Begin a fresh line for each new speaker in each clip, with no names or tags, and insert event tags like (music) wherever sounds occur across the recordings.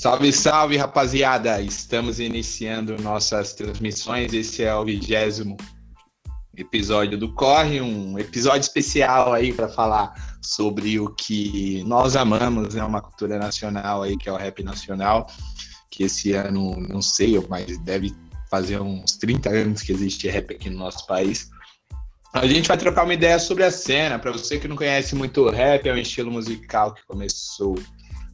Salve, salve, rapaziada! Estamos iniciando nossas transmissões. Esse é o vigésimo episódio do Corre, um episódio especial aí para falar sobre o que nós amamos, né? Uma cultura nacional aí que é o rap nacional, que esse ano, não sei, mas deve fazer uns 30 anos que existe rap aqui no nosso país. A gente vai trocar uma ideia sobre a cena. Para você que não conhece muito o rap, é um estilo musical que começou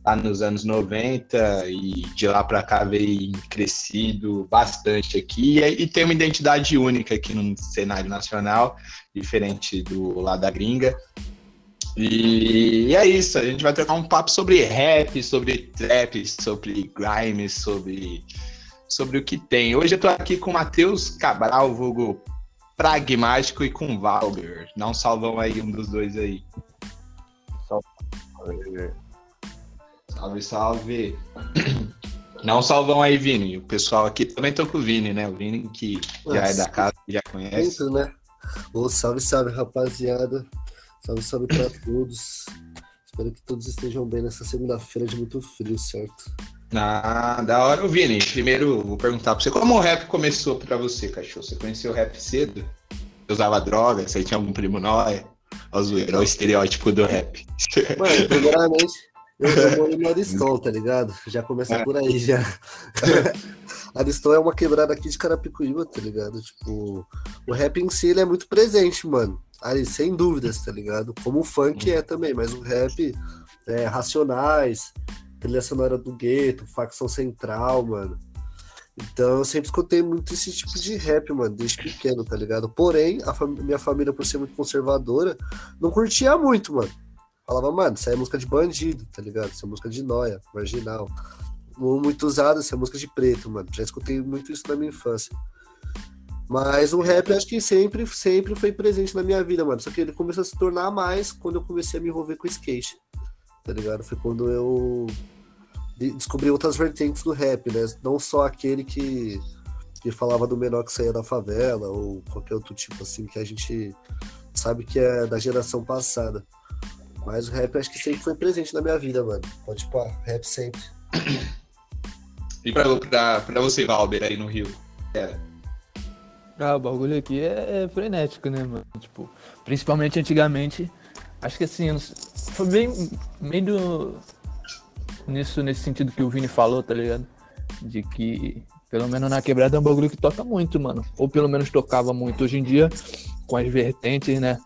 lá nos anos 90 e de lá para cá veio crescido bastante aqui e, e, tem uma identidade única aqui no cenário nacional, diferente do lá da gringa. E, e é isso, a gente vai trocar um papo sobre rap, sobre trap, sobre grime, sobre, sobre o que tem. Hoje eu tô aqui com o Matheus Cabral, vulgo pragmático e com Valber. Não salvam aí um dos dois aí. Salve. Salve, salve. Não salvam aí, Vini. O pessoal aqui também tô com o Vini, né? O Vini que já é da casa, já conhece.
Muito, né? Ô, salve, salve, rapaziada. Salve, salve pra todos. Espero que todos estejam bem nessa segunda-feira de muito frio, certo?
Ah, da hora. O Vini, primeiro vou perguntar pra você, como o rap começou pra você, cachorro? Você conheceu o rap cedo? Você usava droga? Você tinha algum primo nóia? Olha o zoeiro, o estereótipo do rap.
Mano, primeiramente, eu, eu moro no (laughs) Aristol, tá ligado? Já começa é. por aí, já. (laughs) Aristol é uma quebrada aqui de Carapicuíba, tá ligado? Tipo, o rap em si, ele é muito presente, mano. Ali, sem dúvidas, tá ligado? Como o funk é também, mas o rap é Racionais, trilha sonora do gueto, facção central, mano. Então eu sempre escutei muito esse tipo de rap, mano, desde pequeno, tá ligado? Porém, a fam minha família, por ser muito conservadora, não curtia muito, mano. Falava, mano, isso é música de bandido, tá ligado? Isso é música de noia, marginal. Muito usado, isso é música de preto, mano. Já escutei muito isso na minha infância. Mas o rap acho que sempre, sempre foi presente na minha vida, mano. Só que ele começou a se tornar mais quando eu comecei a me envolver com skate. Tá ligado? Foi quando eu descobri outras vertentes do rap, né? Não só aquele que, que falava do menor que saía da favela, ou qualquer outro tipo assim, que a gente sabe que é da geração passada. Mas o rap acho que sempre foi presente na minha vida, mano. Pode pá, rap sempre.
E pra, pra, pra você, Valber, aí no Rio?
Era. Ah, o bagulho aqui é, é frenético, né, mano? Tipo, principalmente antigamente, acho que assim, foi bem meio nisso, nesse sentido que o Vini falou, tá ligado? De que, pelo menos na quebrada é um bagulho que toca muito, mano. Ou pelo menos tocava muito. Hoje em dia, com as vertentes, né?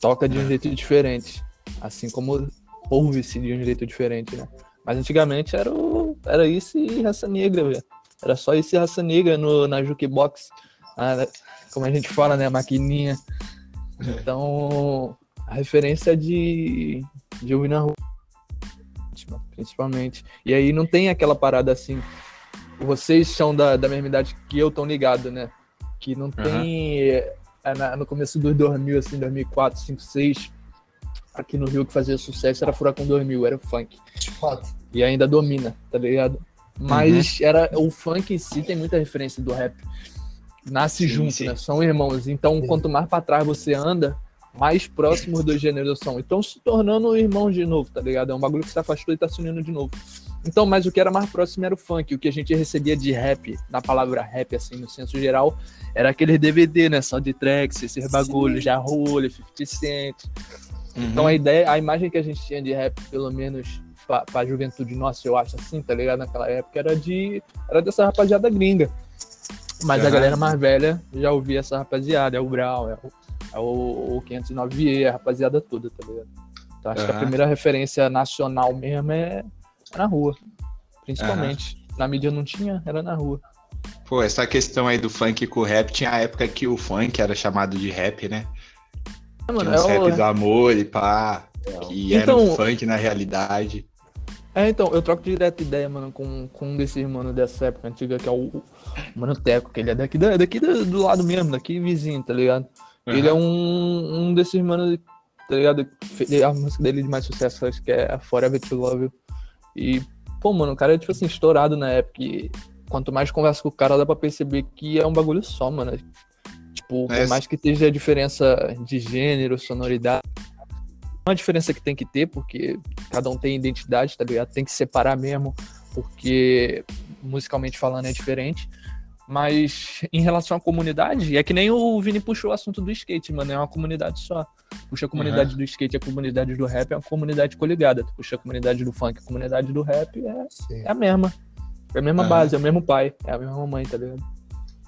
Toca de um jeito diferente. Assim como ouve-se de um jeito diferente, né? Mas antigamente era, o, era isso e raça negra, velho. Era só isso e raça negra no, na jukebox. A, como a gente fala, né? A maquininha. Então, a referência de, de ouvir na rua, principalmente. E aí não tem aquela parada assim. Vocês são da, da mesma idade que eu, tão ligado, né? Que não tem. Uhum. É, na, no começo dos 2000, assim, 2004, 2005, 2006 aqui no Rio que fazia sucesso era Furacão 2000, era o funk. E ainda domina, tá ligado? Mas uhum. era o funk em si tem muita referência do rap. Nasce sim, junto, sim. né? São irmãos. Então, sim. quanto mais para trás você anda, mais próximos dos gêneros são. Então, se tornando irmãos de novo, tá ligado? É um bagulho que se afastou e tá se unindo de novo. Então, mas o que era mais próximo era o funk. O que a gente recebia de rap, na palavra rap, assim, no senso geral, era aquele DVD, né? Soundtracks, esses bagulhos, já rolha, 50 Cent, Uhum. Então a ideia, a imagem que a gente tinha de rap, pelo menos pra, pra juventude nossa, eu acho assim, tá ligado? Naquela época, era de. Era dessa rapaziada gringa. Mas uhum. a galera mais velha já ouvia essa rapaziada, é o Brau, é o, é o, o 509E, a rapaziada toda, tá ligado? Então acho uhum. que a primeira referência nacional mesmo é, é na rua. Principalmente. Na mídia não tinha, era na rua.
Pô, essa questão aí do funk com o rap, tinha a época que o funk era chamado de rap, né? É, mano, Tinha uns é rap o... do amor e pá, que então, era um funk na realidade.
É, então, eu troco direto ideia, mano, com, com um desses mano dessa época antiga, que é o, Mano Teco, que ele é daqui, da, daqui do, do lado mesmo, daqui vizinho, tá ligado? Uhum. Ele é um, um desses mano, tá ligado? A música dele de mais sucesso, acho que é a Forever to Love You. E, pô, mano, o cara é, tipo assim, estourado na época. E quanto mais conversa com o cara, dá pra perceber que é um bagulho só, mano. Tipo, por mais que esteja a diferença de gênero, sonoridade, uma diferença que tem que ter, porque cada um tem identidade, tá ligado? Tem que separar mesmo porque musicalmente falando é diferente. Mas em relação à comunidade, é que nem o Vini puxou o assunto do skate, mano. É uma comunidade só. Puxa a comunidade uhum. do skate, a comunidade do rap é uma comunidade coligada. Tu puxa a comunidade do funk, a comunidade do rap é, é a mesma. É a mesma uhum. base, é o mesmo pai, é a mesma mãe, tá ligado?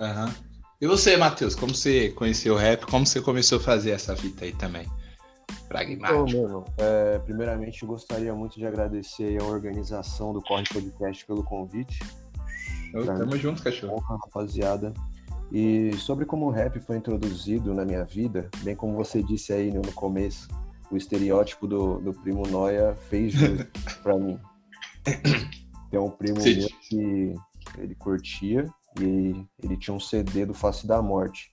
Aham. Uhum. E você, Matheus, como você conheceu o rap? Como você começou a fazer essa fita aí também? Pragmático.
Então, mano, é, primeiramente gostaria muito de agradecer a organização do Corre Podcast pelo convite.
tamo junto, cachorro.
Honra, rapaziada. E sobre como o rap foi introduzido na minha vida, bem como você disse aí no começo, o estereótipo do, do primo Noia fez jus (laughs) pra mim. Tem um primo Sim. meu que ele curtia e ele tinha um CD do Face da Morte.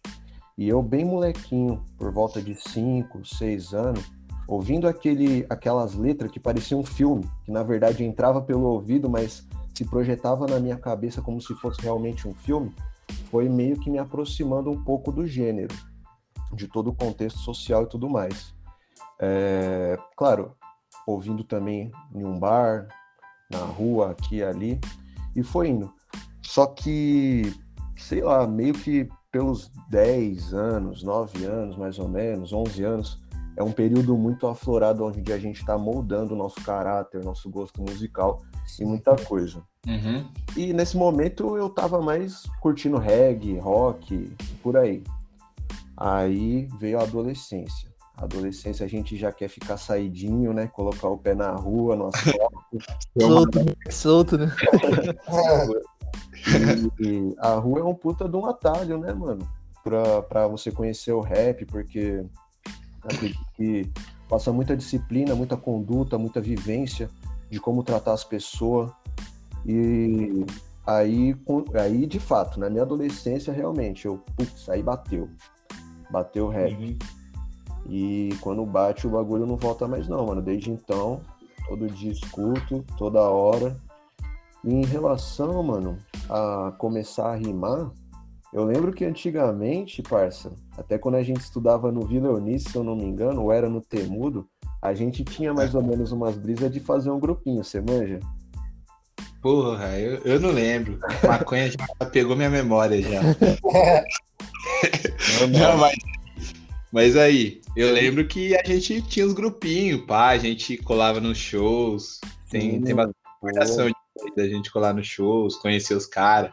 E eu, bem molequinho, por volta de 5, 6 anos, ouvindo aquele, aquelas letras que pareciam um filme, que na verdade entrava pelo ouvido, mas se projetava na minha cabeça como se fosse realmente um filme, foi meio que me aproximando um pouco do gênero, de todo o contexto social e tudo mais. É, claro, ouvindo também em um bar, na rua, aqui e ali, e foi indo. Só que, sei lá, meio que pelos 10 anos, 9 anos mais ou menos, 11 anos, é um período muito aflorado onde a gente está moldando o nosso caráter, nosso gosto musical e muita coisa.
Uhum.
E nesse momento eu tava mais curtindo reggae, rock, por aí. Aí veio a adolescência. A adolescência a gente já quer ficar saidinho, né? Colocar o pé na rua, no asfalto. (laughs)
solto, solto, né? (laughs) (laughs)
E, a rua é um puta de um atalho, né, mano? Pra, pra você conhecer o rap, porque acredito que passa muita disciplina, muita conduta, muita vivência de como tratar as pessoas. E aí, aí de fato, na minha adolescência, realmente, eu, putz, aí bateu. Bateu o rap. Uhum. E quando bate, o bagulho não volta mais, não, mano. Desde então, todo dia escuto, toda hora. E em relação, mano, a começar a rimar, eu lembro que antigamente, parça, até quando a gente estudava no Vila Eunice, se eu não me engano, ou era no Temudo, a gente tinha mais ou menos umas brisas de fazer um grupinho, você manja?
Porra, eu, eu não lembro. Maconha já pegou minha memória já. (laughs) (laughs) não, mas, mas aí, eu lembro que a gente tinha os grupinhos, pá, a gente colava nos shows. Tem, Sim, tem bastante recordação da gente colar nos shows, conhecer os caras.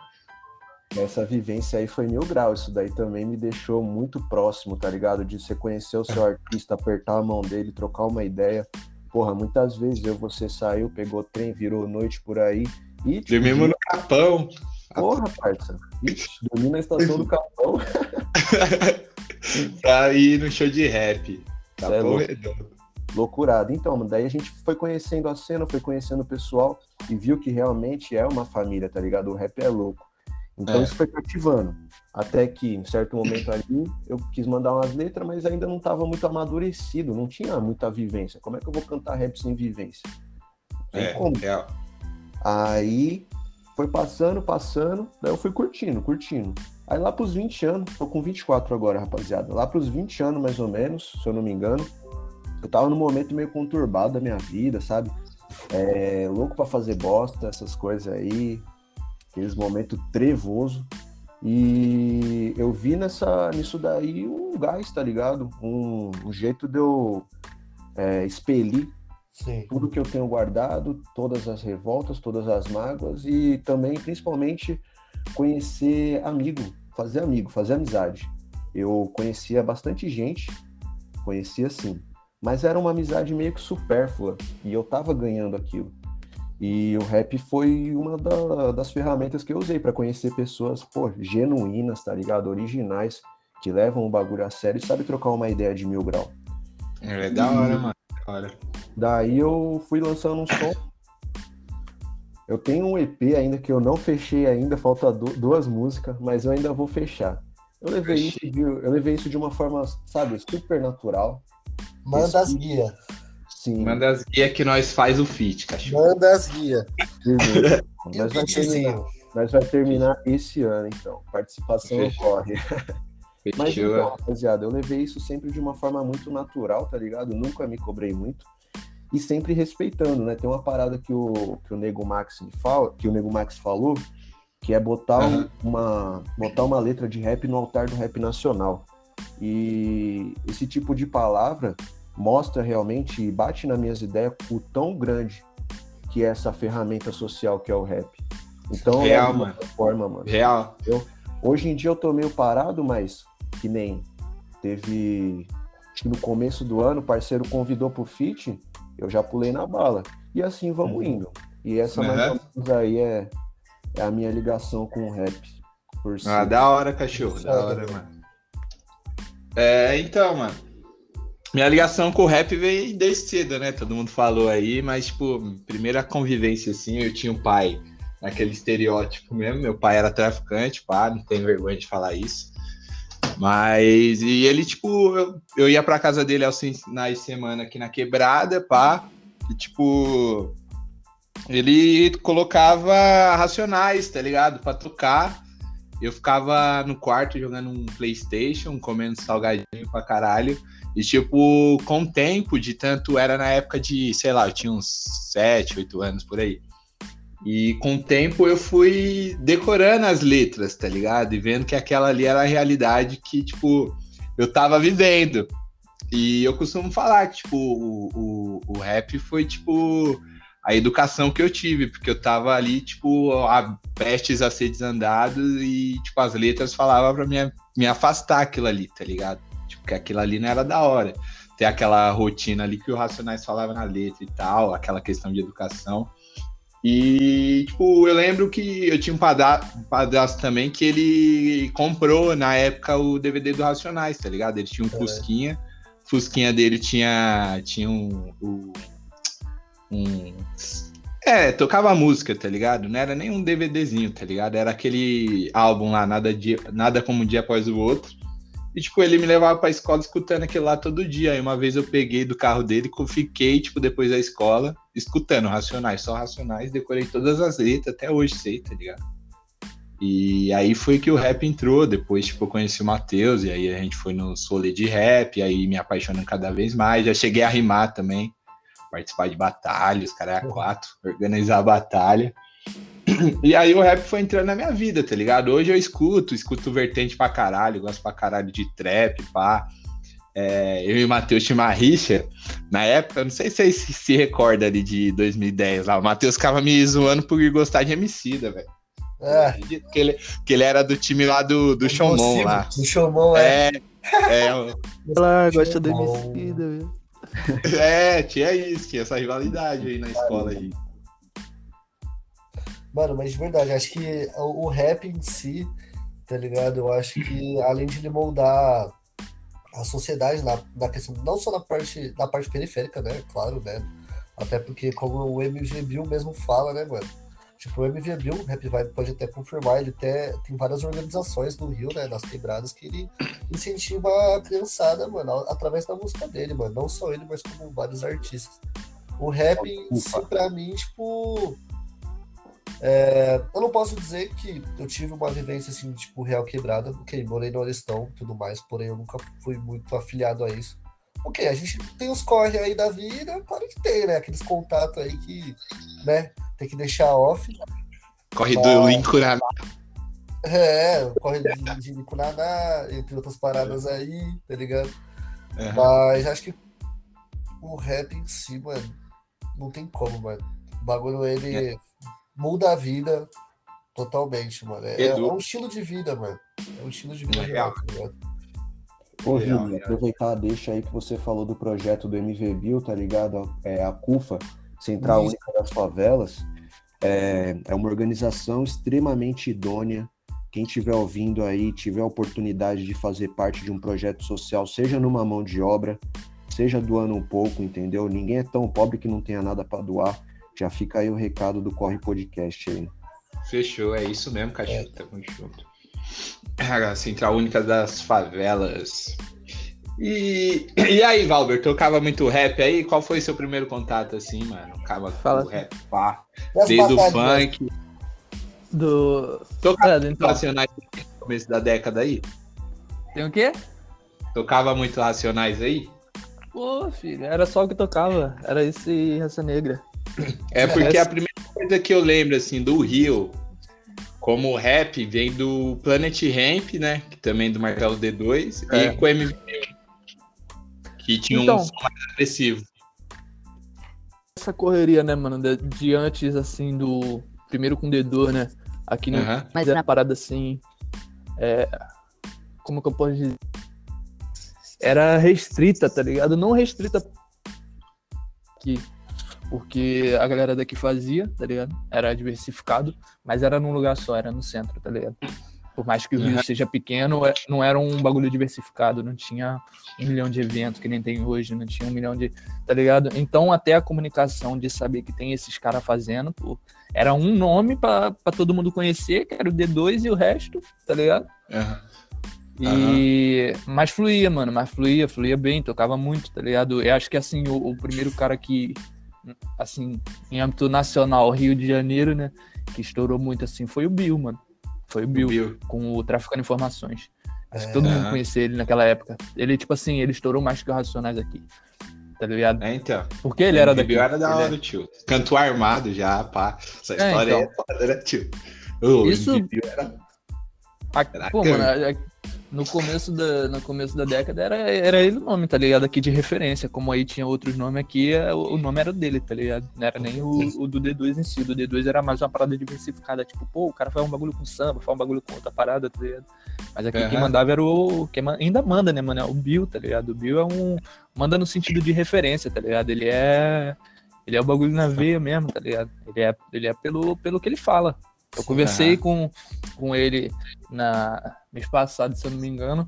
Essa vivência aí foi mil graus. Isso daí também me deixou muito próximo, tá ligado? De você conhecer o seu artista, apertar a mão dele, trocar uma ideia. Porra, muitas vezes eu, você saiu, pegou trem, virou noite por aí.
E, tipo, Dormimos no Capão.
Porra, parça. Ixi, dormi na estação do (laughs) Capão.
pra ir no show de rap. Capão
é redondo loucurado. Então, daí a gente foi conhecendo a cena, foi conhecendo o pessoal e viu que realmente é uma família, tá ligado? O rap é louco. Então é. isso foi cativando. Até que, em certo momento ali, eu quis mandar umas letras, mas ainda não estava muito amadurecido, não tinha muita vivência. Como é que eu vou cantar rap sem vivência?
é, como. É.
Aí foi passando, passando, daí eu fui curtindo, curtindo. Aí lá pros 20 anos, tô com 24 agora, rapaziada. Lá pros 20 anos, mais ou menos, se eu não me engano, eu tava num momento meio conturbado da minha vida, sabe? É, louco para fazer bosta, essas coisas aí, aqueles momentos trevoso. E eu vi nessa, nisso daí um gás, tá ligado? Um, um jeito de eu é, expelir Sim. tudo que eu tenho guardado, todas as revoltas, todas as mágoas e também, principalmente, conhecer amigo, fazer amigo, fazer amizade. Eu conhecia bastante gente, conhecia sim, mas era uma amizade meio que supérflua e eu tava ganhando aquilo. E o rap foi uma da, das ferramentas que eu usei para conhecer pessoas, pô, genuínas, tá ligado? Originais, que levam o bagulho a sério e sabe trocar uma ideia de mil grau.
É, da hora, mano. Da hora.
Daí eu fui lançando um som. Eu tenho um EP ainda que eu não fechei ainda, falta duas músicas, mas eu ainda vou fechar. Eu levei, isso de, eu levei isso de uma forma, sabe, super natural.
Manda as guias.
Sim. Manda as guias que nós faz o fit, cachorro.
Manda as guias. (laughs)
nós, vai terminar, nós vai terminar esse ano, então. Participação Fechou. ocorre. Mas então, rapaziada, eu levei isso sempre de uma forma muito natural, tá ligado? Nunca me cobrei muito. e sempre respeitando, né? Tem uma parada que o, que o Nego Max fala, que o Nego Max falou, que é botar uhum. uma botar uma letra de rap no altar do rap nacional. E esse tipo de palavra mostra realmente e bate nas minhas ideias o tão grande que é essa ferramenta social que é o rap. Então,
Real, mano.
forma, mano.
Real.
Eu, hoje em dia eu tô meio parado, mas que nem teve no começo do ano, o parceiro convidou pro feat, eu já pulei na bala. E assim vamos uhum. indo. E essa uhum. mais aí é, é a minha ligação com o rap.
Por si. Ah, da hora, cachorro. Da hora, mano. É, então, mano. Minha ligação com o rap veio desde cedo, né? Todo mundo falou aí, mas, tipo, primeira convivência, assim, eu tinha um pai naquele estereótipo mesmo. Meu pai era traficante, pá, não tenho vergonha de falar isso. Mas, e ele, tipo, eu, eu ia pra casa dele aos finais semana aqui na quebrada, pá, e, tipo, ele colocava racionais, tá ligado? Pra tocar. Eu ficava no quarto jogando um PlayStation, comendo salgadinho pra caralho. E, tipo, com o tempo, de tanto era na época de, sei lá, eu tinha uns 7, 8 anos por aí. E com o tempo eu fui decorando as letras, tá ligado? E vendo que aquela ali era a realidade que, tipo, eu tava vivendo. E eu costumo falar que, tipo, o, o, o rap foi, tipo, a educação que eu tive, porque eu tava ali, tipo, a, prestes a ser desandado e, tipo, as letras falavam pra me, me afastar aquilo ali, tá ligado? Tipo, que aquilo ali não era da hora. Ter aquela rotina ali que o Racionais falava na letra e tal, aquela questão de educação. E, tipo, eu lembro que eu tinha um padrasto também que ele comprou na época o DVD do Racionais, tá ligado? Ele tinha um é. Fusquinha. Fusquinha dele tinha, tinha um, um um. É, tocava música, tá ligado? Não era nem um DVDzinho, tá ligado? Era aquele álbum lá, nada, dia, nada como um dia após o outro. E, tipo, ele me levava pra escola escutando aquilo lá todo dia. Aí uma vez eu peguei do carro dele e fiquei, tipo, depois da escola, escutando Racionais, só Racionais, decorei todas as letras, até hoje sei, tá ligado? E aí foi que o rap entrou. Depois, tipo, eu conheci o Matheus, e aí a gente foi no solê de rap, aí me apaixonando cada vez mais. Já cheguei a rimar também participar de batalhas, cara, quatro, organizar a batalha. (clears throat) E aí o rap foi entrando na minha vida, tá ligado? Hoje eu escuto, escuto vertente pra caralho, gosto pra caralho de trap, pá. É, eu e o Matheus tinha uma rixa na época, não sei se vocês se, se recorda ali de 2010 lá. O Matheus ficava me zoando por gostar de Emicida, velho. É. Que ele, que ele era do time lá do, do Showmon lá.
Do Showmon, é.
É, é Ela gosta do Emicida, velho. (laughs)
É, tinha isso, tinha essa rivalidade aí na escola aí.
Mano, mas de verdade, acho que o, rap em si, tá ligado? Eu acho que além de ele moldar a sociedade na, na questão, não só na parte, na parte periférica, né? Claro, né? Até porque, como o MV Bill mesmo fala, né, mano? Tipo, o MV Bill, o Rap Vibe pode até confirmar, ele até tem várias organizações no Rio, né, nas quebradas, que ele incentiva a criançada, mano, através da música dele, mano. Não só ele, mas como vários artistas. O rap, sim, pra mim, tipo. É, eu não posso dizer que eu tive uma vivência assim, tipo, real quebrada, ok, morei no Orestão e tudo mais, porém eu nunca fui muito afiliado a isso. Ok, a gente tem os corre aí da vida, claro que tem, né? Aqueles contatos aí que, né, tem que deixar off.
Corre mas... do Lincuraná.
É, corre de, de Lincuraná, entre outras paradas aí, tá ligado? Uhum. Mas acho que o rap em si, mano, não tem como, mano. O bagulho, ele é. Muda a vida totalmente, mano. É, é, um estilo de vida, mano. É um estilo de vida é real, tá ligado?
Ô, Júlio, aproveitar deixa aí que você falou do projeto do MV Bill, tá ligado? É a CUFA, Central Isso. Única das Favelas. É, é uma organização extremamente idônea. Quem estiver ouvindo aí, tiver a oportunidade de fazer parte de um projeto social, seja numa mão de obra, seja doando um pouco, entendeu? Ninguém é tão pobre que não tenha nada para doar. Já fica aí o recado do Corre Podcast aí.
Fechou, é isso mesmo, cachorro. É. Tamo junto. A Central Única das Favelas. E, e aí, Valber, tocava muito rap aí? Qual foi seu primeiro contato assim, mano? Tocava Fala. o rap, pá. Desde o funk.
Do.
Tocava é, então. Racionais no começo da década aí?
Tem o quê?
Tocava muito Racionais aí?
Pô, filho, era só o que tocava. Era isso e Raça Negra.
É porque a primeira coisa que eu lembro, assim, do Rio, como rap, vem do Planet Ramp, né? Que também é do Marcelo D2,
É.
e com o MV, que tinha
Então.
um som mais agressivo.
Essa correria, né, mano, de, de antes, assim, do. Primeiro com o D2, né? Aqui no.
Aham.
Mas era uma parada assim. é, como que eu posso dizer? Era restrita, tá ligado? Não restrita aqui, porque a galera daqui fazia, tá ligado? Era diversificado, mas era num lugar só, era no centro, tá ligado? Por mais que o Rio
Uhum.
seja pequeno, é- não era um bagulho diversificado, não tinha um milhão de eventos que nem tem hoje, não tinha um milhão de. tá ligado? Então, até a comunicação de saber que tem esses caras fazendo, pô, era um nome pra pra todo mundo conhecer, que era o D2 e o resto, tá ligado?
Aham.
E. Mas fluía, mano, mas fluía, fluía bem, tocava muito, tá ligado? Eu acho que assim, o, o primeiro cara que, assim, em âmbito nacional, Rio de Janeiro, né, que estourou muito assim, foi o Bill, mano. Foi o Bill,
Bill.
com o Traficando Informações. Acho que
É.
todo mundo conhecia ele naquela época. Ele, tipo assim, ele estourou mais que o Racionais aqui. Tá ligado?
É, então.
Porque ele era daqui.
Bill era da hora, tio. Canto armado já, pá. Essa
É,
história
então.
é foda, né, tio? Ô,
Isso-
Bill era...
A- pô, mano, a- a- no começo da, no começo da década era, era ele o nome, tá ligado? Aqui de referência. Como aí tinha outros nomes aqui, é, o o nome era dele, tá ligado? Não era nem o, o do D2 em si. O do D2 era mais uma parada diversificada. Tipo, pô, o cara faz um bagulho com samba, faz um bagulho com outra parada, tá ligado? Mas aqui quem
Aham.
mandava era o. Quem ainda manda, né, mano? É o Bill, tá ligado? O Bill é um. Manda no sentido de referência, tá ligado? Ele é. Ele é o bagulho na veia mesmo, tá ligado? Ele é, ele é pelo, pelo que ele fala. Eu conversei com, com ele na mês passado, se eu não me engano,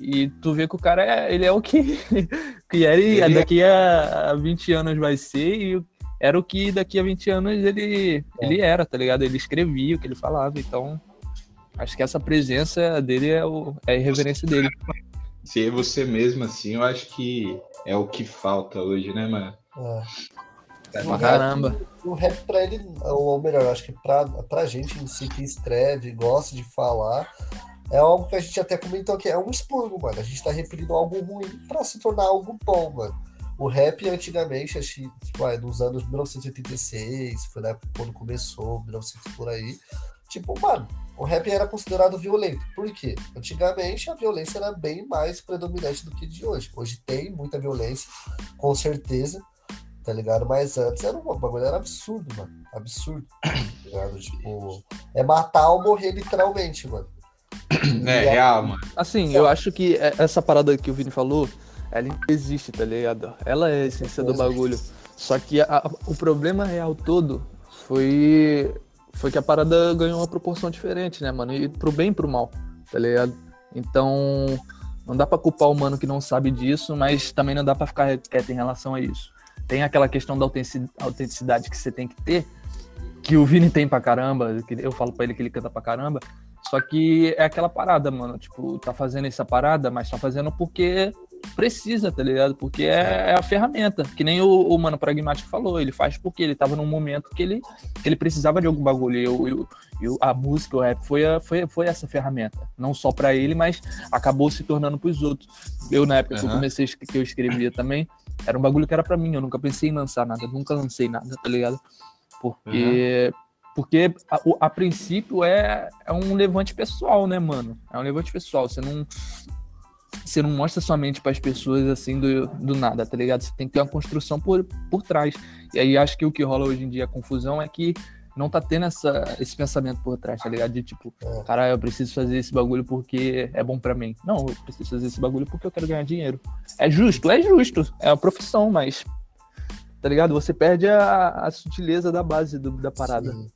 e tu vê que o cara é, ele é o que, (laughs) que era e
Ele é-
daqui a 20 anos vai ser, e era o que daqui a 20 anos ele, ele era, tá ligado? Ele escrevia o que ele falava, então acho que essa presença dele é, o, é a irreverência dele.
Ser você mesmo, assim, eu acho que é o que falta hoje, né, mano?
É.
Pra caramba.
O rap pra ele, ou melhor, acho que pra, pra gente em si que escreve, gosta de falar, é algo que a gente até comentou aqui, é um expurgo, mano. A gente tá repelindo algo ruim pra se tornar algo bom, mano. O rap antigamente, acho que, vai, nos anos 1986, foi na época quando começou, 1900 por aí, tipo, mano, o rap era considerado violento. Por quê? Antigamente a violência era bem mais predominante do que de hoje. Hoje tem muita violência, com certeza, tá ligado? Mas antes era um bagulho, era absurdo, mano. Absurdo. Tá ligado? Tipo, é matar ou morrer literalmente, mano. (clears throat)
É, real, mano.
Assim, eu acho que é- essa parada que o Vini falou, ela existe, tá ligado? Ela é a essência do bagulho. Só que a- a- o problema real todo foi, foi que a parada ganhou uma proporção diferente, né, mano? E pro bem e pro mal, tá ligado? Então, não dá pra culpar o mano que não sabe disso, mas também não dá pra ficar quieto em relação a isso. Tem aquela questão da autentici- autenticidade que você tem que ter, que o Vini tem pra caramba, que eu falo pra ele que ele canta pra caramba, só que é aquela parada, mano. Tipo, tá fazendo essa parada, mas tá fazendo porque precisa, tá ligado? Porque é, é a ferramenta. Que nem o, o mano pragmático falou. Ele faz porque ele tava num momento que ele, que ele precisava de algum bagulho. E, o- e o- e o- a música, o rap, foi, a- foi, foi essa ferramenta. Não só pra ele, mas acabou se tornando pros outros. Eu, na época que eu comecei, que eu escrevia também, era um bagulho que era pra mim. Eu nunca pensei em lançar nada. Nunca lancei nada, tá ligado? Porque. Porque a, a princípio é, é um levante pessoal, né, mano? É um levante pessoal. Você não. Você não mostra somente para as pessoas assim do, do nada, tá ligado? Você tem que ter uma construção por, por trás. E aí acho que o que rola hoje em dia, a confusão, é que não tá tendo essa, esse pensamento por trás, tá ligado? De tipo,
É.
cara, eu preciso fazer esse bagulho porque é bom para mim. Não, eu preciso fazer esse bagulho porque eu quero ganhar dinheiro. É justo, é justo. É uma profissão, mas. Tá ligado? Você perde a, a sutileza da base do- da parada.
Sim.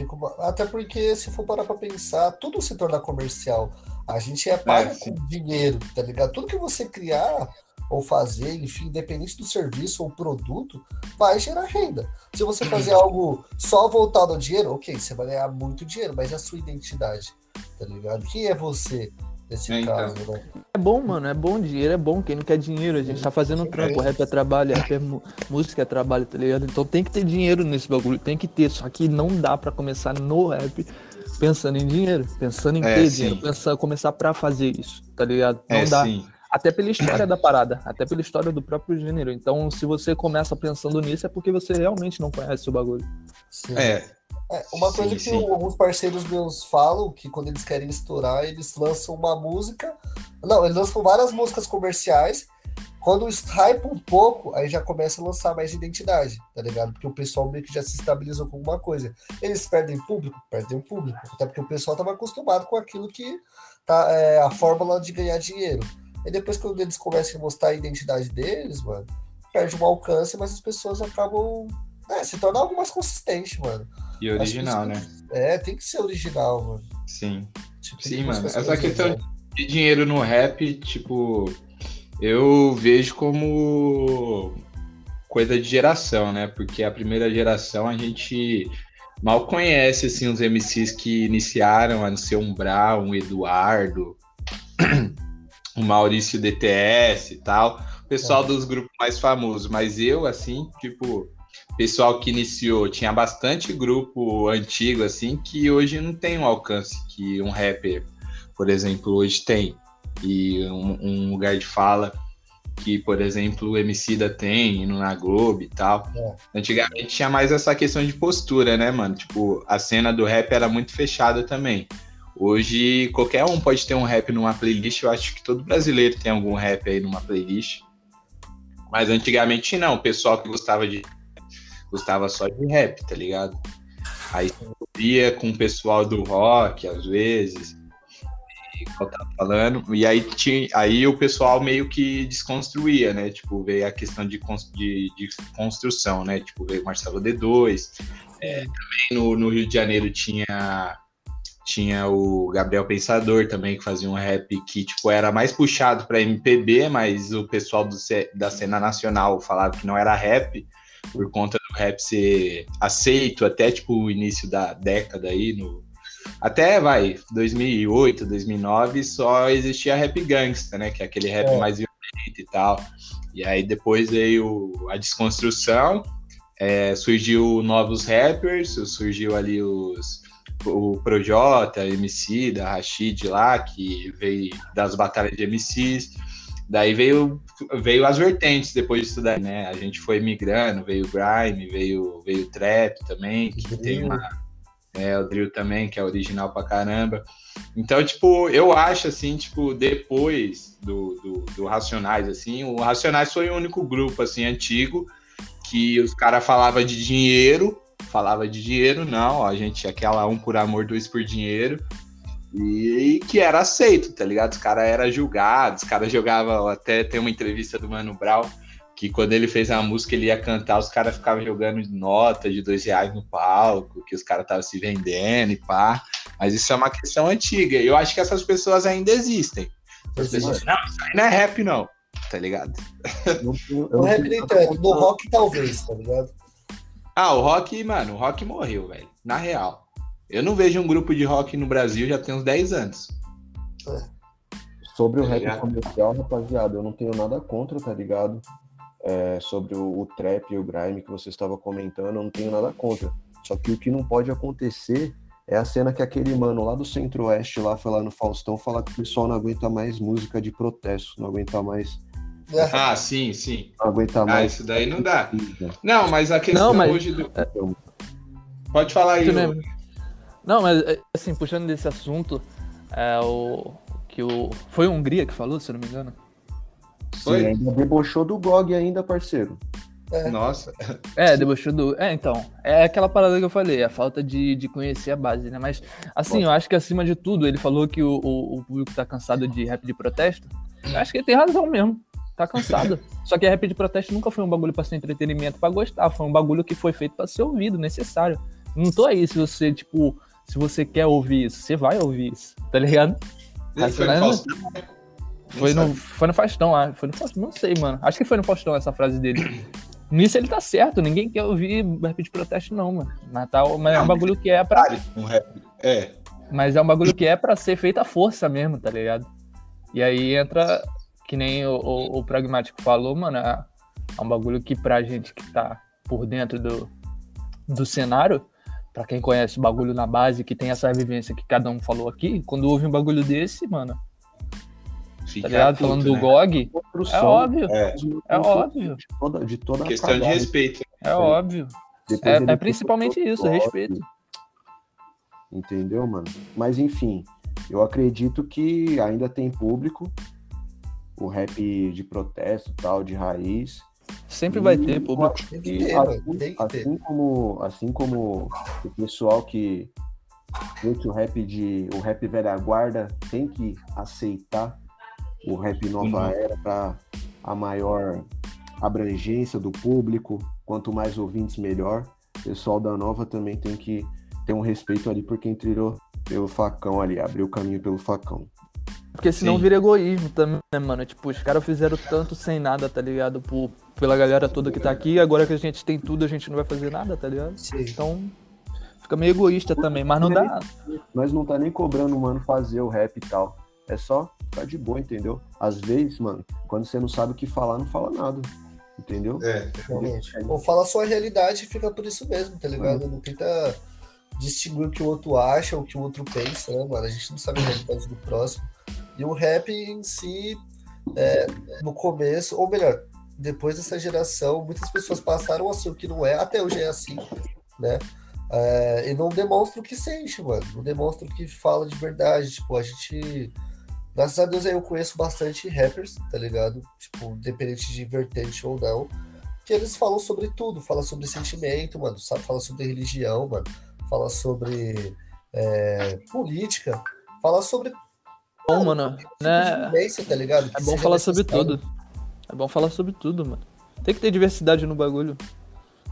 Uma- Até porque, se for parar pra pensar, tudo se torna comercial. A gente é pago
É,
com dinheiro, tá ligado? Tudo que você criar ou fazer, enfim, independente do serviço ou produto, vai gerar renda. Se você (laughs) fazer algo só voltado ao dinheiro, ok, você vai ganhar muito dinheiro, mas e a sua identidade, tá ligado? Quem é você nesse
É, então.
caso, né?
É bom, mano, é bom, dinheiro é bom. Quem não quer dinheiro, a gente tá fazendo trampo. Rap é trabalho, rap é música é trabalho, tá ligado? Então tem que ter dinheiro nesse bagulho, tem que ter. Só que não dá pra começar no rap pensando em dinheiro, pensando em
É,
ter
sim.
dinheiro, pensar, começar pra fazer isso, tá ligado? Não
É,
dá.
sim.
Até pela história da parada, até pela história do próprio gênero. Então, se você começa pensando nisso, é porque você realmente não conhece o bagulho.
Sim.
É,
É, uma
Sim,
coisa que
sim.
alguns parceiros meus falam, que quando eles querem estourar, eles lançam uma música. Não, eles lançam várias músicas comerciais. Quando hype um pouco, aí já começa a lançar mais identidade, tá ligado? Porque o pessoal meio que já se estabilizou com alguma coisa. Eles perdem público? Perdem o público. Até porque o pessoal tava acostumado com aquilo que tá é, a fórmula de ganhar dinheiro. E depois, quando eles começam a mostrar a identidade deles, mano, perde um alcance, mas as pessoas acabam. É, se tornar algo mais consistente, mano.
E original, né?
É, tem que ser original, mano.
Sim.
Tipo,
Sim, mano. Essa questão
originalidade.
de dinheiro no rap, tipo, eu vejo como coisa de geração, né? Porque a primeira geração a gente mal conhece assim os MCs que iniciaram a não ser um Brau, um Eduardo, o (clears throat) Maurício DTS e tal, o pessoal dos grupos mais famosos, mas eu assim, tipo, pessoal que iniciou, tinha bastante grupo antigo assim que hoje não tem o alcance que um rapper, por exemplo, hoje tem. E um, um lugar de fala que, por exemplo, o Emicida tem indo na Globo e tal.
É.
Antigamente tinha mais essa questão de postura, né, mano? Tipo, a cena do rap era muito fechada também. Hoje, qualquer um pode ter um rap numa playlist. Eu acho que todo brasileiro tem algum rap aí numa playlist. Mas antigamente não. O pessoal que gostava de gostava só de rap, tá ligado? Aí via com o pessoal do rock, às vezes, eu tava falando, e aí, tinha, aí o pessoal meio que desconstruía, né? Tipo, veio a questão de, de, de construção, né? Tipo, veio Marcelo D2, é, também no, no Rio de Janeiro tinha tinha o Gabriel Pensador também, que fazia um rap que, tipo, era mais puxado para MPB, mas o pessoal do, da cena nacional falava que não era rap, por conta rap ser aceito até, tipo, o início da década aí, no... Até, vai, 2008, 2009, só existia rap gangsta, né? Que é aquele rap
É.
mais violento e tal. E aí depois veio a desconstrução, é, surgiu novos rappers, surgiu ali os o Projota, MC da Rashid lá, que veio das batalhas de MCs. Daí veio, veio as vertentes depois disso daí, né? A gente foi migrando, veio grime, veio, veio trap também, que tem
Drill.
uma. É, o drill também, que é original pra caramba. Então, tipo, eu acho assim, tipo, depois do, do, do Racionais, assim, o Racionais foi o único grupo, assim, antigo, que os caras falavam de dinheiro, falava de dinheiro, não, ó, a gente aquela um por amor, dois por dinheiro, e que era aceito, tá ligado? Os caras eram julgados, os caras jogavam, até tem uma entrevista do Mano Brown, que quando ele fez a música, ele ia cantar, os caras ficavam jogando nota de dois reais no palco, que os caras estavam se vendendo e pá. Mas isso é uma questão antiga. Eu acho que essas pessoas ainda existem. As pessoas, não, isso aí não é rap, não. Tá ligado?
Não
rap nem tanto, no
contra-
rock talvez, tá ligado?
Ah, o rock, mano, o rock morreu, velho. Na real. Eu não vejo um grupo de rock no Brasil já tem uns 10 anos.
Sobre o
Tá
rap
ligado?
comercial, rapaziada, eu não tenho nada contra, tá ligado? É, sobre o, o trap e o grime que você estava comentando, eu não tenho nada contra. Só que o que não pode acontecer é a cena que aquele mano lá do Centro-Oeste lá foi lá no Faustão falar que o pessoal não aguenta mais música de protesto, não aguenta mais.
Ah, sim, sim.
Não aguenta
Ah,
mais.
isso daí não dá. Não, mas a questão
Não, mas-
hoje do. Pode falar aí.
Lembra? Não, mas é, assim, puxando desse assunto, é o que o foi a Hungria que falou, se eu não me engano.
Foi?
Sim, ainda debochou do GOG ainda, parceiro.
Nossa.
É, debochou do. É, então. É aquela parada que eu falei, a falta de, de conhecer a base, né? Mas, assim, eu acho que acima de tudo, ele falou que o, o, o público tá cansado de rap de protesto. Eu acho que ele tem razão mesmo. Tá cansado. (laughs) Só que rap de protesto nunca foi um bagulho pra ser entretenimento, pra gostar. Foi um bagulho que foi feito pra ser ouvido, necessário. Não tô aí se você, tipo, se você quer ouvir isso, você vai ouvir isso, tá ligado?
Ele foi no
Racionais,
Faustão?
Foi no, foi no Faustão, ah, foi no Faustão, não sei, mano. Acho que foi no Faustão essa frase dele. (clears throat) Nisso ele tá certo, ninguém quer ouvir rap de protesto, não, mano. Natal, mas é um bagulho que é pra.
Um rap. É.
Mas é um bagulho que é pra ser feita à força mesmo, tá ligado? E aí entra, que nem o, o, o Pragmático falou, mano, é, é um bagulho que pra gente que tá por dentro do, do cenário, pra quem conhece o bagulho na base, que tem essa vivência que cada um falou aqui, quando ouve um bagulho desse, mano,
Fica
tá ligado?
puto,
Falando do
né?
GOG, é óbvio,
É,
é óbvio,
De toda, de toda a
questão de respeito.
é óbvio. É, é principalmente isso,
todo
respeito.
Entendeu, mano? Mas enfim, eu acredito que ainda tem público. O rap de protesto, tal, de raiz.
Sempre vai ter público.
acho
Tem que ter,
assim,
tem que ter.
assim como, assim como o pessoal que vê que o rap de o rap velha guarda tem que aceitar o rap nova
Uhum.
era para a maior abrangência do público, quanto mais ouvintes melhor. O pessoal da nova também tem que ter um respeito ali por quem trilhou pelo facão ali, abriu o caminho pelo facão.
Porque senão
Sim.
vira egoísmo também, né, mano? Tipo, os caras fizeram tanto sem nada, tá ligado? Por, pela galera toda que tá aqui, agora que a gente tem tudo, a gente não vai fazer nada, tá ligado?
Sim.
Então, fica meio egoísta também, mas não dá.
Nós não tá nem cobrando o mano fazer o rap e tal. É só ficar de boa, entendeu? Às vezes, mano, quando você não sabe o que falar, não fala nada. Entendeu?
É.
Realmente. Ou fala a sua realidade e fica por isso mesmo, tá ligado? Não tenta distinguir o que o outro acha ou o que o outro pensa, né, mano? A gente não sabe a realidade do próximo. E o rap em si, é, no começo, ou melhor, depois dessa geração, muitas pessoas passaram a ser o que não é, até hoje é assim, né? É, e não demonstra o que sente, mano. Não demonstra o que fala de verdade. Tipo, a gente. Graças a Deus aí eu conheço bastante rappers, tá ligado? Tipo, independente de vertente ou não. Que eles falam sobre tudo, falam sobre sentimento, mano. Sabe? Fala sobre religião, mano. Fala sobre é, política. Fala sobre
Bom, mano, né?
vivência, tá ligado?
É bom falar sobre tudo. É bom falar sobre tudo, mano. Tem que ter diversidade no bagulho.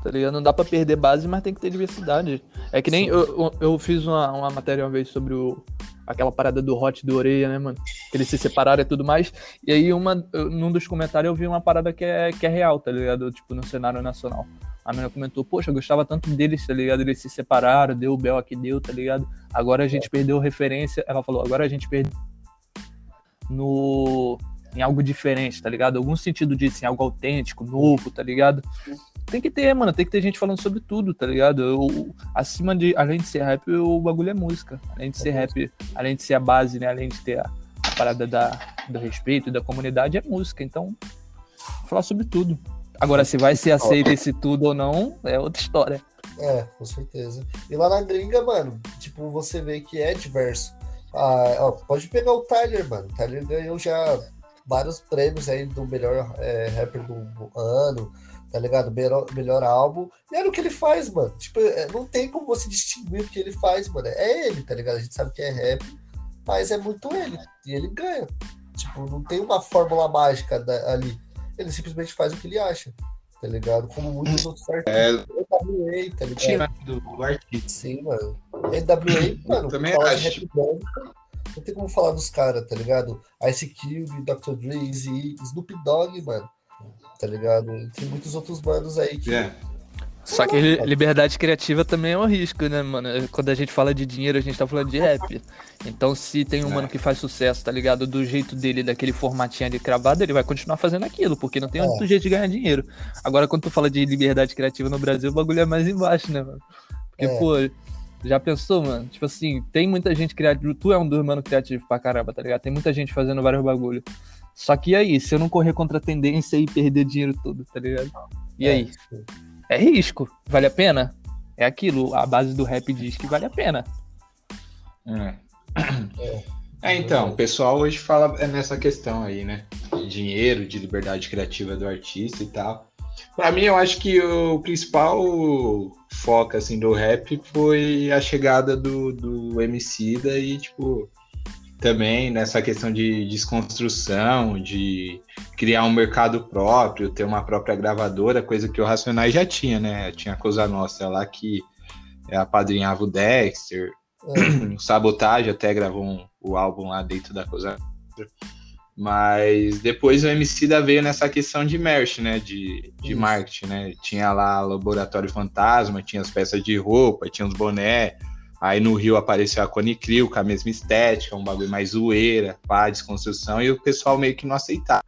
Tá ligado? Não dá pra perder base, mas tem que ter diversidade. É que nem eu, eu, eu fiz uma, uma matéria uma vez sobre o, aquela parada do Hot do Orelha, né, mano? Que eles se separaram e tudo mais. E aí, uma, num dos comentários, eu vi uma parada que é, que é real, tá ligado? Tipo, no cenário nacional. A menina comentou, poxa, eu gostava tanto deles, tá ligado? Eles se separaram, deu o Bel que deu, tá ligado? Agora a gente perdeu referência. Ela falou, agora a gente perdeu no em algo diferente, tá ligado? Algum sentido disso, em algo autêntico, novo, tá ligado? Tem que ter, mano, tem que ter gente falando sobre tudo, tá ligado? Eu- acima de, além de ser rap, o bagulho é música. Além de ser rap, além de ser a base, né? Além de ter a, a parada da, do respeito da comunidade, é música. Então, falar sobre tudo. Agora, se vai ser aceito esse tudo ou não, é outra história.
É, com certeza. E lá na gringa, mano, tipo, você vê que é diverso. Ah, ó, pode pegar o Tyler, mano. O Tyler ganhou já vários prêmios aí do melhor é, rapper do ano, tá ligado? Melhor, melhor álbum. E olha o que ele faz, mano. Tipo, é, não tem como você distinguir o que ele faz, mano. É ele, tá ligado? A gente sabe que é rap, mas é muito ele. E ele ganha. Tipo, não tem uma fórmula mágica da- ali. Ele simplesmente faz o que ele acha, tá ligado? Como muitos outros artistas.
É,
NWA, tá ligado?
do artista.
Sim, mano. NWA, mano,
também
falar
acho.
de rap branco, não tem como falar dos caras, tá ligado? Ice Cube, Dr. Dre, Eazy, Snoop Dogg, mano. Tá ligado? Tem muitos outros bandos aí que.
É.
Só que li- liberdade criativa também é um risco, né, mano? Quando a gente fala de dinheiro, a gente tá falando de rap. Então, se tem um
É.
mano que faz sucesso, tá ligado? Do jeito dele, daquele formatinho ali cravado, ele vai continuar fazendo aquilo, porque não tem
É.
outro jeito de ganhar dinheiro. Agora, quando tu fala de liberdade criativa no Brasil, o bagulho é mais embaixo, né, mano? Porque,
É.
pô, já pensou, mano? Tipo assim, tem muita gente criativa. Tu é um dos mano criativo pra caramba, tá ligado? Tem muita gente fazendo vários bagulho. Só que e aí, se eu não correr contra a tendência e perder dinheiro todo, tá ligado? E
É,
aí? É risco. Vale a pena? É aquilo. A base do rap diz que vale a pena.
É. (clears throat) É, então, o pessoal hoje fala nessa questão aí, né? De dinheiro, de liberdade criativa do artista e tal. Pra mim, eu acho que o principal foco, assim, do rap foi a chegada do, do MC daí, tipo, também nessa questão de desconstrução, de criar um mercado próprio, ter uma própria gravadora, coisa que o Racionais já tinha, né? Tinha a Coisa Nossa lá que apadrinhava o Dexter,
É, (clears throat)
o Sabotagem até gravou um- o álbum lá dentro da coisa. Mas depois o MC da veio nessa questão de merch, né? De, de
Isso.
marketing, né? Tinha lá Laboratório Fantasma, tinha as peças de roupa, tinha os boné. Aí no Rio apareceu a Cone Crew com a mesma estética, um bagulho mais zoeira, pá, desconstrução, e o pessoal meio que não aceitava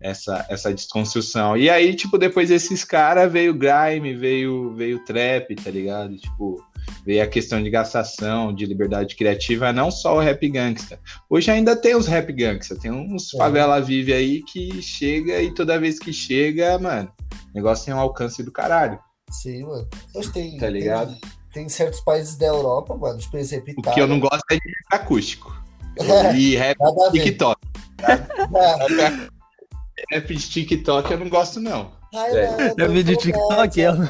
essa, essa desconstrução. E aí, tipo, depois desses caras veio grime, veio, veio trap, tá ligado? Tipo, ver a questão de gastação, de liberdade criativa, não só o rap gangsta. Hoje ainda tem os rap gangsta, tem uns
É.
favela vive aí que chega e toda vez que chega, mano, o negócio tem um alcance do caralho,
Sim, mano. Hoje tem,
tá ligado?
tem, tem certos países da Europa, mano, tipo, exemplo,
O
Itália.
que eu não gosto é de rap acústico. (laughs)
É,
E rap. TikTok. (laughs) Rap de TikTok eu não gosto, não.
É vídeo de TikTok, ela.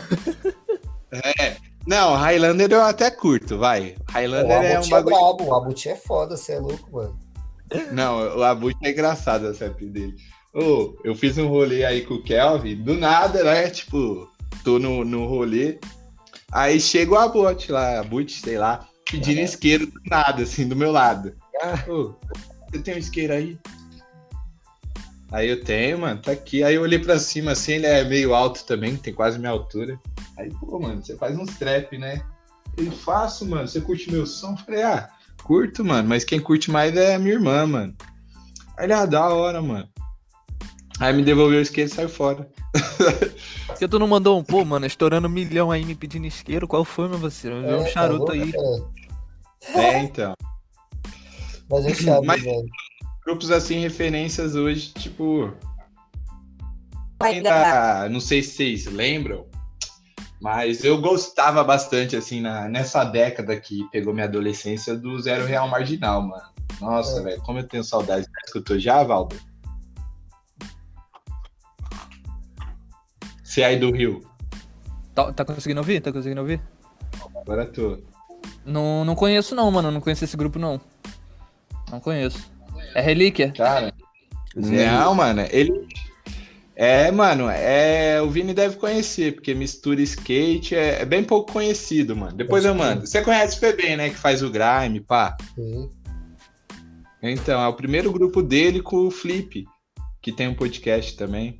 Não, Highlander eu até curto, vai.
O
Highlander é um
é
bagulho.
brabo, o Abuti é foda, você é louco, mano.
Não, o Abut é engraçado a rap dele. Ô, eu fiz um rolê aí com o Kelvin, do nada, né? Tipo, tô no, no rolê. Aí chega o Abut lá, Abut, sei lá, pedindo isqueiro do nada, assim, do meu lado. Ô, você tem um isqueiro aí? Aí eu tenho, mano, tá aqui. Aí eu olhei pra cima, assim, ele é meio alto também, tem quase minha altura. Aí, pô, mano, você faz uns trap, né? Ele, faço, mano, você curte meu som? Eu falei, ah, curto, mano, mas quem curte mais é a minha irmã, mano. Aí ele, ah, da hora, mano. Aí me devolveu o isqueiro e saiu fora. (laughs)
Porque tu não mandou um, pô, mano, estourando um milhão aí me pedindo isqueiro, qual foi, meu parceiro? Vê um
É,
charuto
tá louco,
aí.
cara.
É, então.
Mas é chave,
Mas-
velho.
Grupos assim, referências hoje, tipo. Ainda, não sei se vocês lembram, mas eu gostava bastante, assim, na, nessa década que pegou minha adolescência, do Zero Real Marginal, mano. Nossa,
É.
velho, como eu tenho saudade. Já escutou já, Valdo? Você aí do Rio,
Tá, tá conseguindo ouvir? Tá conseguindo ouvir?
agora tô.
Não, não conheço não, mano. Não conheço esse grupo não. Não conheço. É relíquia?
Cara, Não, mano, ele. É, mano, é. O Vini deve conhecer, porque mistura skate é, é bem pouco conhecido, mano. Depois eu mando. Você conhece o FB, né? Que faz o grime, pá.
Sim.
Então, é o primeiro grupo dele com o Flip, que tem um podcast também.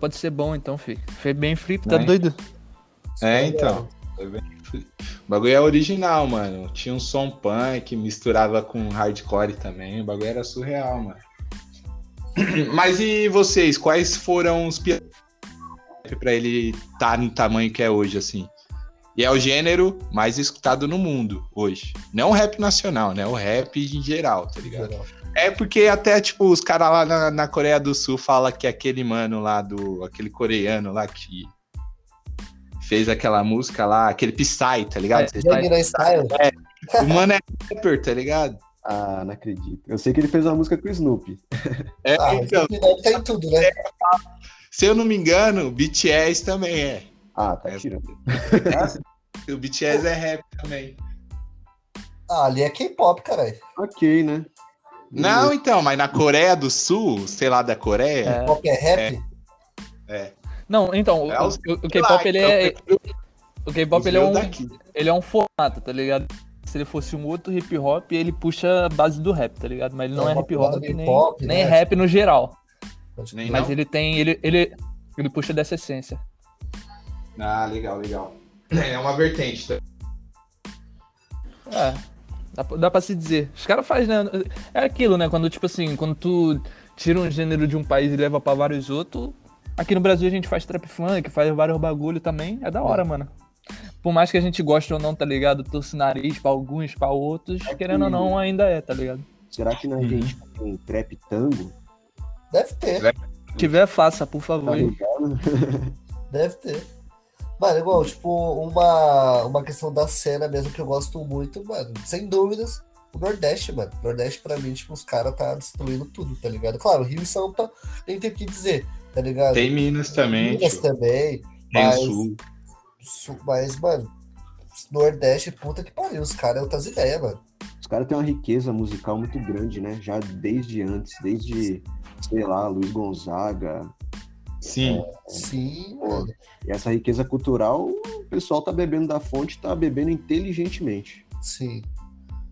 Pode ser bom então, fi. Foi bem flip, tá
Né?
doido?
É, então. Tá vendo? O bagulho é original, mano. Tinha um som punk, misturava com hardcore também. O bagulho era surreal, mano. (clears throat) Mas e vocês? Quais foram os piores pra ele estar no tamanho que é hoje, assim? E é o gênero mais escutado no mundo hoje. Não o rap nacional, né? O rap em geral, tá ligado?
Geral.
É porque até, tipo, os caras lá na, na Coreia do Sul falam que aquele mano lá do. aquele coreano lá que fez aquela música lá, aquele Psy, tá ligado?
É,
Gangnam Style?
O mano é rapper, tá ligado?
Ah, não acredito. Eu sei que ele fez uma música com o Snoopy.
É,
Ah,
então,
então, tá em tudo, né?
se eu não me engano, o BTS também é.
Ah, tá
É.
tirando.
O BTS é rap também.
Ah, ali é K-pop, caralho.
Ok, né?
Não, então, mas na Coreia do Sul, sei lá, da Coreia.
É.
K-pop é rap?
Não, então, o,
É
o- o K-pop ele
então,
é. O K-pop ele é um.
daqui.
Ele é um formato, tá ligado? Se ele fosse um outro hip hop, ele puxa a base do rap, tá ligado? Mas ele não
É
é
uma
hip hop, nem,
pop,
nem
né?
rap no geral.
Nem.
Mas
não?
ele tem. Ele, ele, ele puxa dessa essência.
Ah, legal, legal. É uma vertente. Tá?
É. Dá, pra- dá pra se dizer. Os caras fazem, né? É aquilo, né? Quando, tipo assim, quando tu tira um gênero de um país e leva pra vários outros. Aqui no Brasil a gente faz trap funk, faz vários bagulho também. É da hora, mano. Por mais que a gente goste ou não, tá ligado? Torce nariz pra alguns, pra outros, querendo ou não, ainda é, tá ligado?
Será que na Argentina tem trap tango?
Deve ter,
Se tiver, faça, por
Tá
favor.
ligado? (laughs)
deve ter. Mano, igual, tipo, uma, uma questão da cena mesmo que eu gosto muito, mano. Sem dúvidas, o Nordeste, mano. O Nordeste, pra mim, tipo, os caras tá destruindo tudo, tá ligado? Claro, Rio e São Paulo, nem tem o que dizer, tá ligado?
Tem Minas também,
Minas também,
tem
mas,
Sul.
Sul- mas, mano, Nordeste, puta que pariu, os caras é outras ideias, mano.
Os caras têm uma riqueza musical muito grande, né? Já desde antes, desde, sei lá, Luiz Gonzaga.
Sim.
Sim, mano.
E essa riqueza cultural, o pessoal tá bebendo da fonte, tá bebendo inteligentemente.
Sim.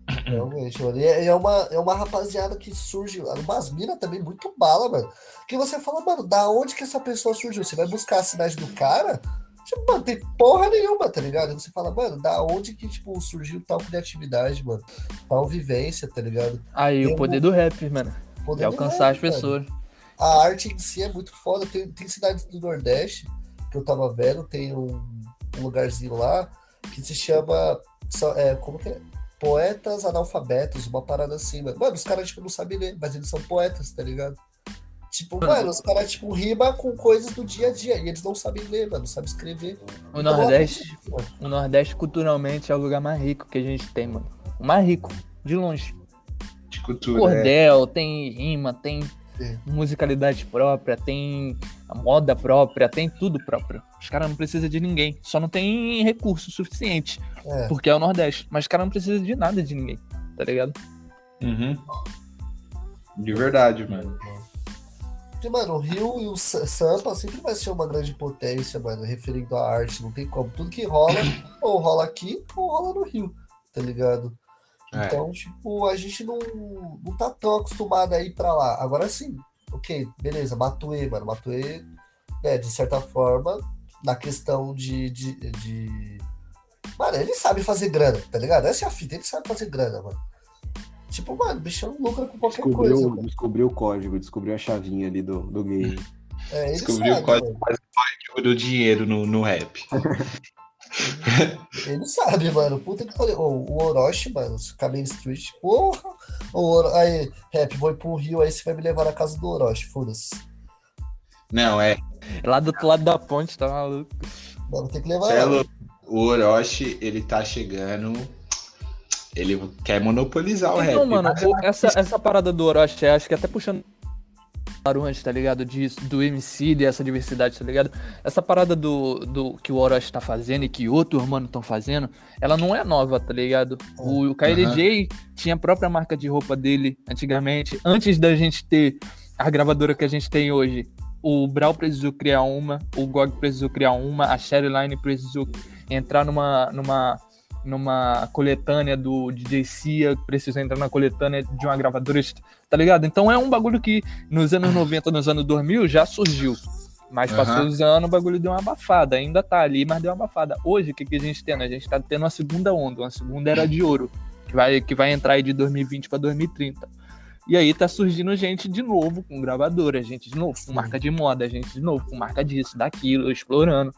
(clears throat) Realmente, mano. E é, é uma, é uma rapaziada que surge, umas minas também muito bala, mano. Que você fala, mano, da onde que essa pessoa surgiu? Você vai buscar a cidade do cara? Tipo, mano, tem porra nenhuma, tá ligado? Você fala, mano, da onde que, tipo, surgiu tal criatividade, mano? Tal vivência, tá ligado?
Aí,
Eu
o poder do rap, mano.
Poder
De
do
alcançar as
rap, mano.
pessoas.
A arte em si é muito foda. Tem, tem cidades do Nordeste que eu tava vendo, tem um, um lugarzinho lá que se chama é, como que é? Poetas analfabetos, uma parada assim, mano. Mano, os caras, tipo, não sabem ler, mas eles são poetas, tá ligado? Tipo, mano, os caras, tipo, rima com coisas do dia a dia. E eles não sabem ler, mano, não sabem escrever.
O
Então,
Nordeste,
mano,
o Nordeste culturalmente é o lugar mais rico que a gente tem, mano. O mais rico, de longe.
De cultura. é.
Cordel, tem rima, tem
Sim.
musicalidade própria, tem a moda própria, tem tudo próprio. Os caras não precisam de ninguém. Só não tem recurso suficiente,
É.
porque é o Nordeste. Mas os caras não precisam de nada de ninguém, tá ligado?
Uhum. De verdade, mano.
Porque, mano, o Rio e o Sa- Sampa sempre vai ser uma grande potência, mano, referindo à arte. Não tem como. Tudo que rola, ou rola aqui, ou rola no Rio, tá ligado?
É.
Então, tipo, a gente não, não tá tão acostumado a ir pra lá. Agora sim, ok, beleza, Matuê, mano. Matuê, né, de certa forma, na questão de, de, de- Mano, ele sabe fazer grana, tá ligado? Essa é a fita, ele sabe fazer grana, mano. Tipo, mano, o bichão lucra com qualquer coisa.
Descobriu,
mano.
descobriu o código, descobriu a chavinha ali do, do game.
É,
Descobriu
sabe,
quase
mano.
quase do dinheiro no, no rap. (laughs) (laughs)
Ele sabe, mano. Puta que pariu. Ô, o Orochi, mano, se ficar Main Street, porra. O Oro... Aí, rap, vou ir pro Rio, aí você vai me levar na casa do Orochi, foda-se.
Não, é.
Lá do outro lado da ponte, tá maluco.
Mano, tem que levar
é
ela.
O Orochi, ele tá chegando. Ele quer monopolizar o rap.
Então, mano, essa, essa parada do Orochi, acho que até puxando claro antes, tá ligado? Disso, do MC, dessa diversidade, tá ligado? Essa parada do, do que o Orochi tá fazendo e que outros mano estão fazendo, ela não é nova, tá ligado? O, o KLJ tinha a própria marca de roupa dele antigamente, antes da gente ter a gravadora que a gente tem hoje. O Brau precisou criar uma, o GOG precisou criar uma, a Sherryline precisou entrar numa, numa, numa coletânea do DJ Cia, precisou entrar na coletânea de uma gravadora, tá ligado? Então é um bagulho que nos anos (clears throat) 90, nos anos 2000 já surgiu. Mas
Aham.
passou os anos, o bagulho deu uma abafada. Ainda tá ali, mas deu uma abafada. Hoje, o que, que a gente tem? A gente tá tendo uma segunda onda, uma segunda era de ouro, que vai, que vai entrar aí de 2020 pra 2030. E aí tá surgindo gente de novo com gravadora, gente de novo com marca de moda, gente de novo com marca disso, daquilo, explorando.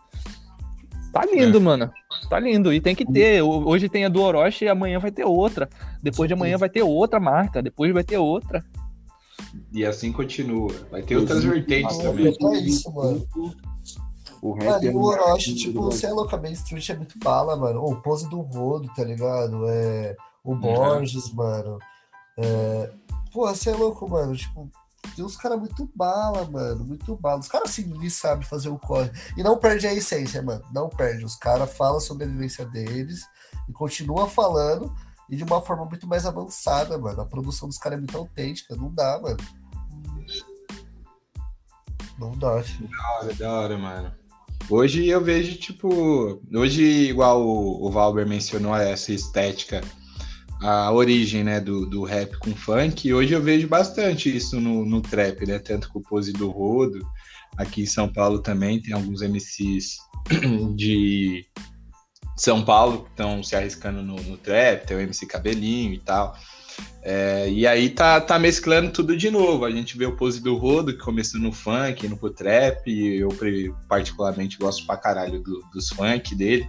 Tá lindo, mano. Tá lindo. E tem que ter. Ho- Hoje tem a do Orochi e amanhã vai ter outra. Depois de amanhã vai ter outra marca. Depois vai ter outra.
E assim continua. Vai ter outras vertentes
Ah,
também.
É isso, mano.
O rap
Mano,
é
o Orochi, tipo, você é louco, a Main Street é muito bala, mano. O Pose do Rodo, tá ligado? É, o Borges, mano. É, pô, você é louco, mano. Tipo, tem uns caras muito bala, mano. Muito bala. Os caras, assim, eles sabem fazer o corre. E não perde a essência, mano. Não perde. Os caras falam sobre a vivência deles e continua falando e de uma forma muito mais avançada, mano. A produção dos caras é muito autêntica. Não dá, mano. Não dá. filho.
Da hora, da hora, mano. Hoje eu vejo, tipo. Hoje, igual o, o Valber mencionou essa estética, a origem, né, do, do rap com funk, e hoje eu vejo bastante isso no, no trap, né? Tanto com o Pose do Rodo. Aqui em São Paulo também tem alguns MCs (clears throat) de São Paulo que estão se arriscando no, no trap, tem o MC Cabelinho e tal. É, e aí tá, tá mesclando tudo de novo. A gente vê o pose do Rodo, que começou no funk, no pro trap. Eu particularmente gosto pra caralho do- dos funk dele.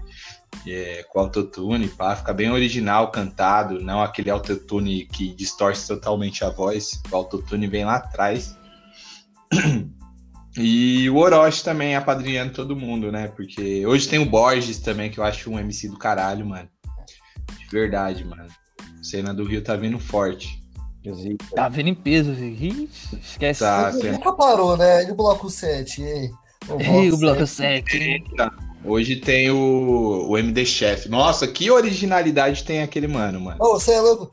É, com autotune, pá, fica bem original, cantado, não aquele autotune que distorce totalmente a voz. O autotune vem lá atrás. E o Orochi também apadrinhando todo mundo, né? Porque hoje tem o Borges também, que eu acho um MC do caralho, mano. De verdade, mano. A cena do Rio tá vindo forte.
Tá vendo em peso, Ih, esquece.
Tá,
Nunca-
cena-
Nunca parou, né? E o bloco 7, hein? O
Ei, o bloco
7.
7.
Hoje tem o, o MD Chef. Nossa, que originalidade tem aquele mano, mano.
Ô, você é louco?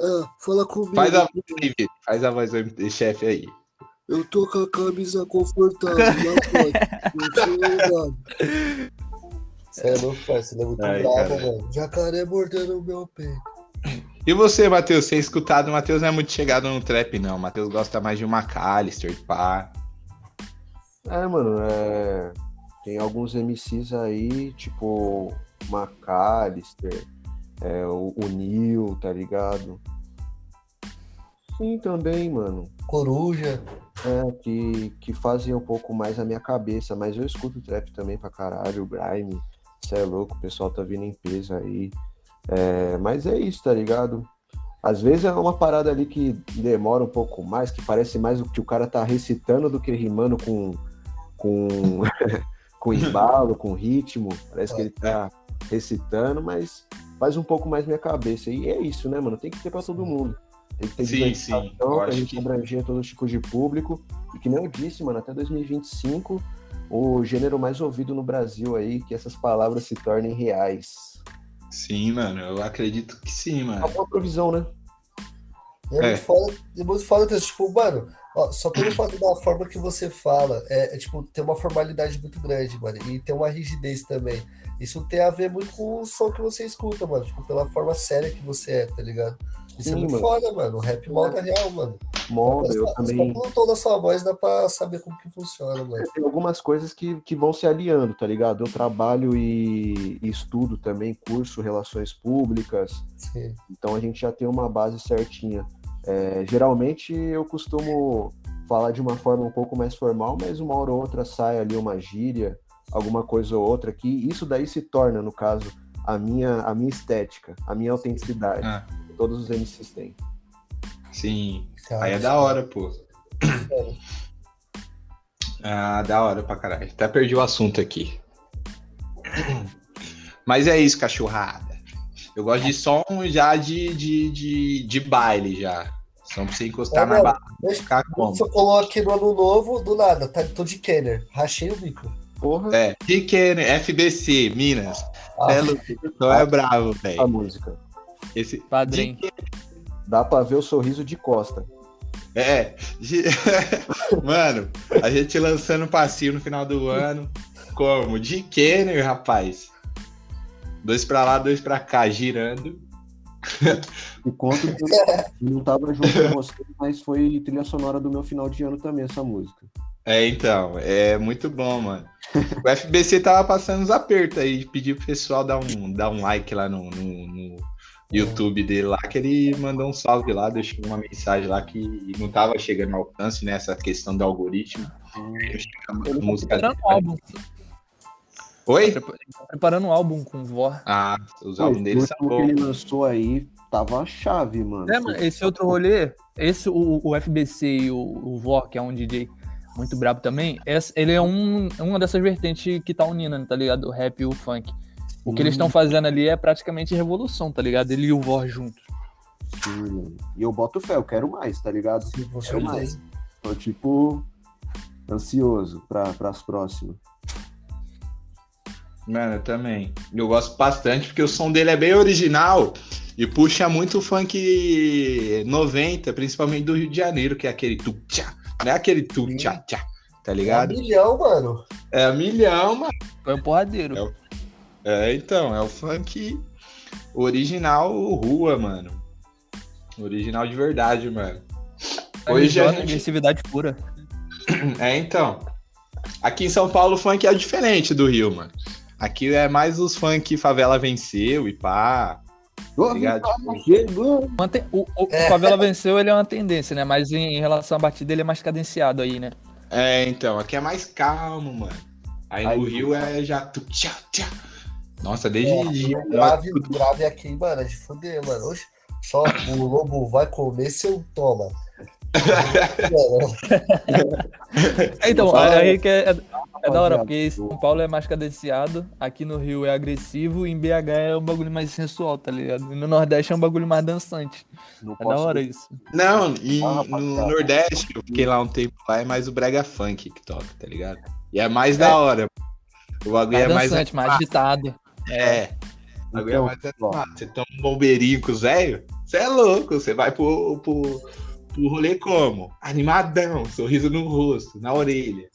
Ah, fala comigo.
Faz a voz aí, Vitor. Faz a voz do MD Chef aí.
Eu tô com a camisa confortável, não pode. (laughs) Você é louco, parceiro. É muito
Ai,
bravo, mano. Jacaré mordendo o meu peito.
E você, Matheus? Você é escutado? O Matheus não é muito chegado no trap, não. O Matheus gosta mais de uma McAllister, pá.
É, mano, é... tem alguns MCs aí, tipo McAllister, é, o, o Neil, tá ligado? Sim, também, mano.
Coruja.
É, que, que fazem um pouco mais a minha cabeça, mas eu escuto trap também pra caralho, o Grime, cê é louco, o pessoal tá vindo em peso aí. É, mas é isso, tá ligado? Às vezes é uma parada ali que demora um pouco mais, que parece mais o que o cara tá recitando do que rimando com, com, (laughs) com embalo, com ritmo. Parece que ele tá recitando, mas faz um pouco mais minha cabeça. E é isso, né, mano? Tem que ter pra todo mundo. Tem que ter
Sim, sim.
diversificação
Eu
pra
acho
gente
que-
abranger todo tipo de público. E que nem eu disse, mano, até 2025, o gênero mais ouvido no Brasil aí, que essas palavras se tornem reais.
Sim, mano, eu acredito que sim,
É
mano.
uma provisão, né?
É,
É.
muito foda, é muito foda, tipo, mano, ó, só pelo (clears throat) fato da forma que você fala, é, é, tipo, tem uma formalidade muito grande, mano, e tem uma rigidez também. Isso tem a ver muito com o som que você escuta, mano, tipo, pela forma séria que você é, tá ligado? Isso é
Sim,
muito
mano.
foda, mano. O rap molda real, mano.
Molda, eu
Só-
também.
Só pelo tom da sua voz dá pra saber como que funciona, mano.
Tem algumas coisas que, que vão se aliando, tá ligado? Eu trabalho e, e estudo também, curso Relações Públicas,
Sim.
então a gente já tem uma base certinha. É, geralmente eu costumo falar de uma forma um pouco mais formal, mas uma hora ou outra sai ali uma gíria, alguma coisa ou outra que isso daí se torna, no caso, a minha, a minha estética, a minha autenticidade.
Ah,
Todos os MCs têm.
sim.
Cara,
Aí é
isso
da hora, pô. Ah, da hora pra caralho. Até perdi o assunto aqui. Mas é isso, cachorrada. Eu gosto de som já de, de, de, de baile já. Som pra você encostar
É,
na barra ficar como.
Se eu coloco aqui no ano novo, do nada, tá, tô de Kenner. Rachei o bico.
Porra,
É, Pequeno, FBC, Minas.
Ah,
É, então é bravo,
a
velho.
música.
Esse.
Padrinho.
Dá pra ver o sorriso de Costa.
É. de- (laughs) Mano, a gente lançando passinho no final do ano. Como? De Kenner, rapaz. Dois pra lá, dois pra cá, girando.
E conto (laughs) que eu não tava junto com você, mas foi trilha sonora do meu final de ano também, essa música.
É, então, é muito bom, mano. O FBC tava passando uns apertos aí, pediu pro pessoal dar um, dar um like lá no, no, no YouTube dele lá, que ele mandou um salve lá, deixou uma mensagem lá que não tava chegando ao alcance, né, essa questão do algoritmo. Chega
Ele
a
tá
música
preparando um álbum.
Oi?
Tá preparando um álbum com Vor.
Ah, os álbuns dele são bons.
ele lançou aí tava a chave, mano.
É, mano, esse outro rolê, esse, o, o FBC e o, o Vor, que é um DJ muito brabo também, essa- ele é um, uma dessas vertentes que tá unindo, tá ligado? O rap e o funk. O que eles estão fazendo ali é praticamente revolução, tá ligado? Ele e o Vor juntos.
Sim. E eu boto fé, eu quero mais, tá ligado?
sim,
Quero mais. Tô tipo ansioso pra, pras próximas.
Mano, eu também. Eu gosto bastante porque o som dele é bem original e puxa muito o funk 90, principalmente do Rio de Janeiro, que é aquele tu tchá, não é aquele tu tchá tchá, tá
É um
ligado?
milhão, mano.
É milhão, mano.
Foi um porradeiro.
É o- É, então, é o funk original rua, mano. Original de verdade, mano. Hoje a
RJ,
gente...
agressividade pura.
É, então. Aqui em São Paulo o funk é diferente do Rio, mano. Aqui é mais os funk favela venceu e pá.
Uma te- O, o,
É.
o Favela venceu, ele é uma tendência, né? Mas em, em relação à batida, ele é mais cadenciado aí, né?
É, então, aqui é mais calmo, mano. Aí,
Aí-
no Rio é já. tchá, tchá. Nossa, desde.
É, o grave, o grave aqui, mano, é de fuder, mano. Oxe, só o lobo vai comer seu toma.
É, Então, aí que é, é, é da hora, porque em São Paulo é mais cadenciado, aqui no Rio é agressivo e em BH é um bagulho mais sensual, tá ligado? E no Nordeste é um bagulho mais dançante.
Não
É da hora isso.
Não, e
Ah,
no. Nordeste, eu fiquei lá um tempo lá, é mais o Brega Funk que toca, tá ligado? E é mais da hora. O bagulho
Mais
é mais.
dançante, mais agitado.
É. O bagulho é
Então,
mais. Você toma um bombeirinho com o Zéio, você é louco. Você vai pro, pro, pro rolê como? Animadão, sorriso no rosto, na orelha.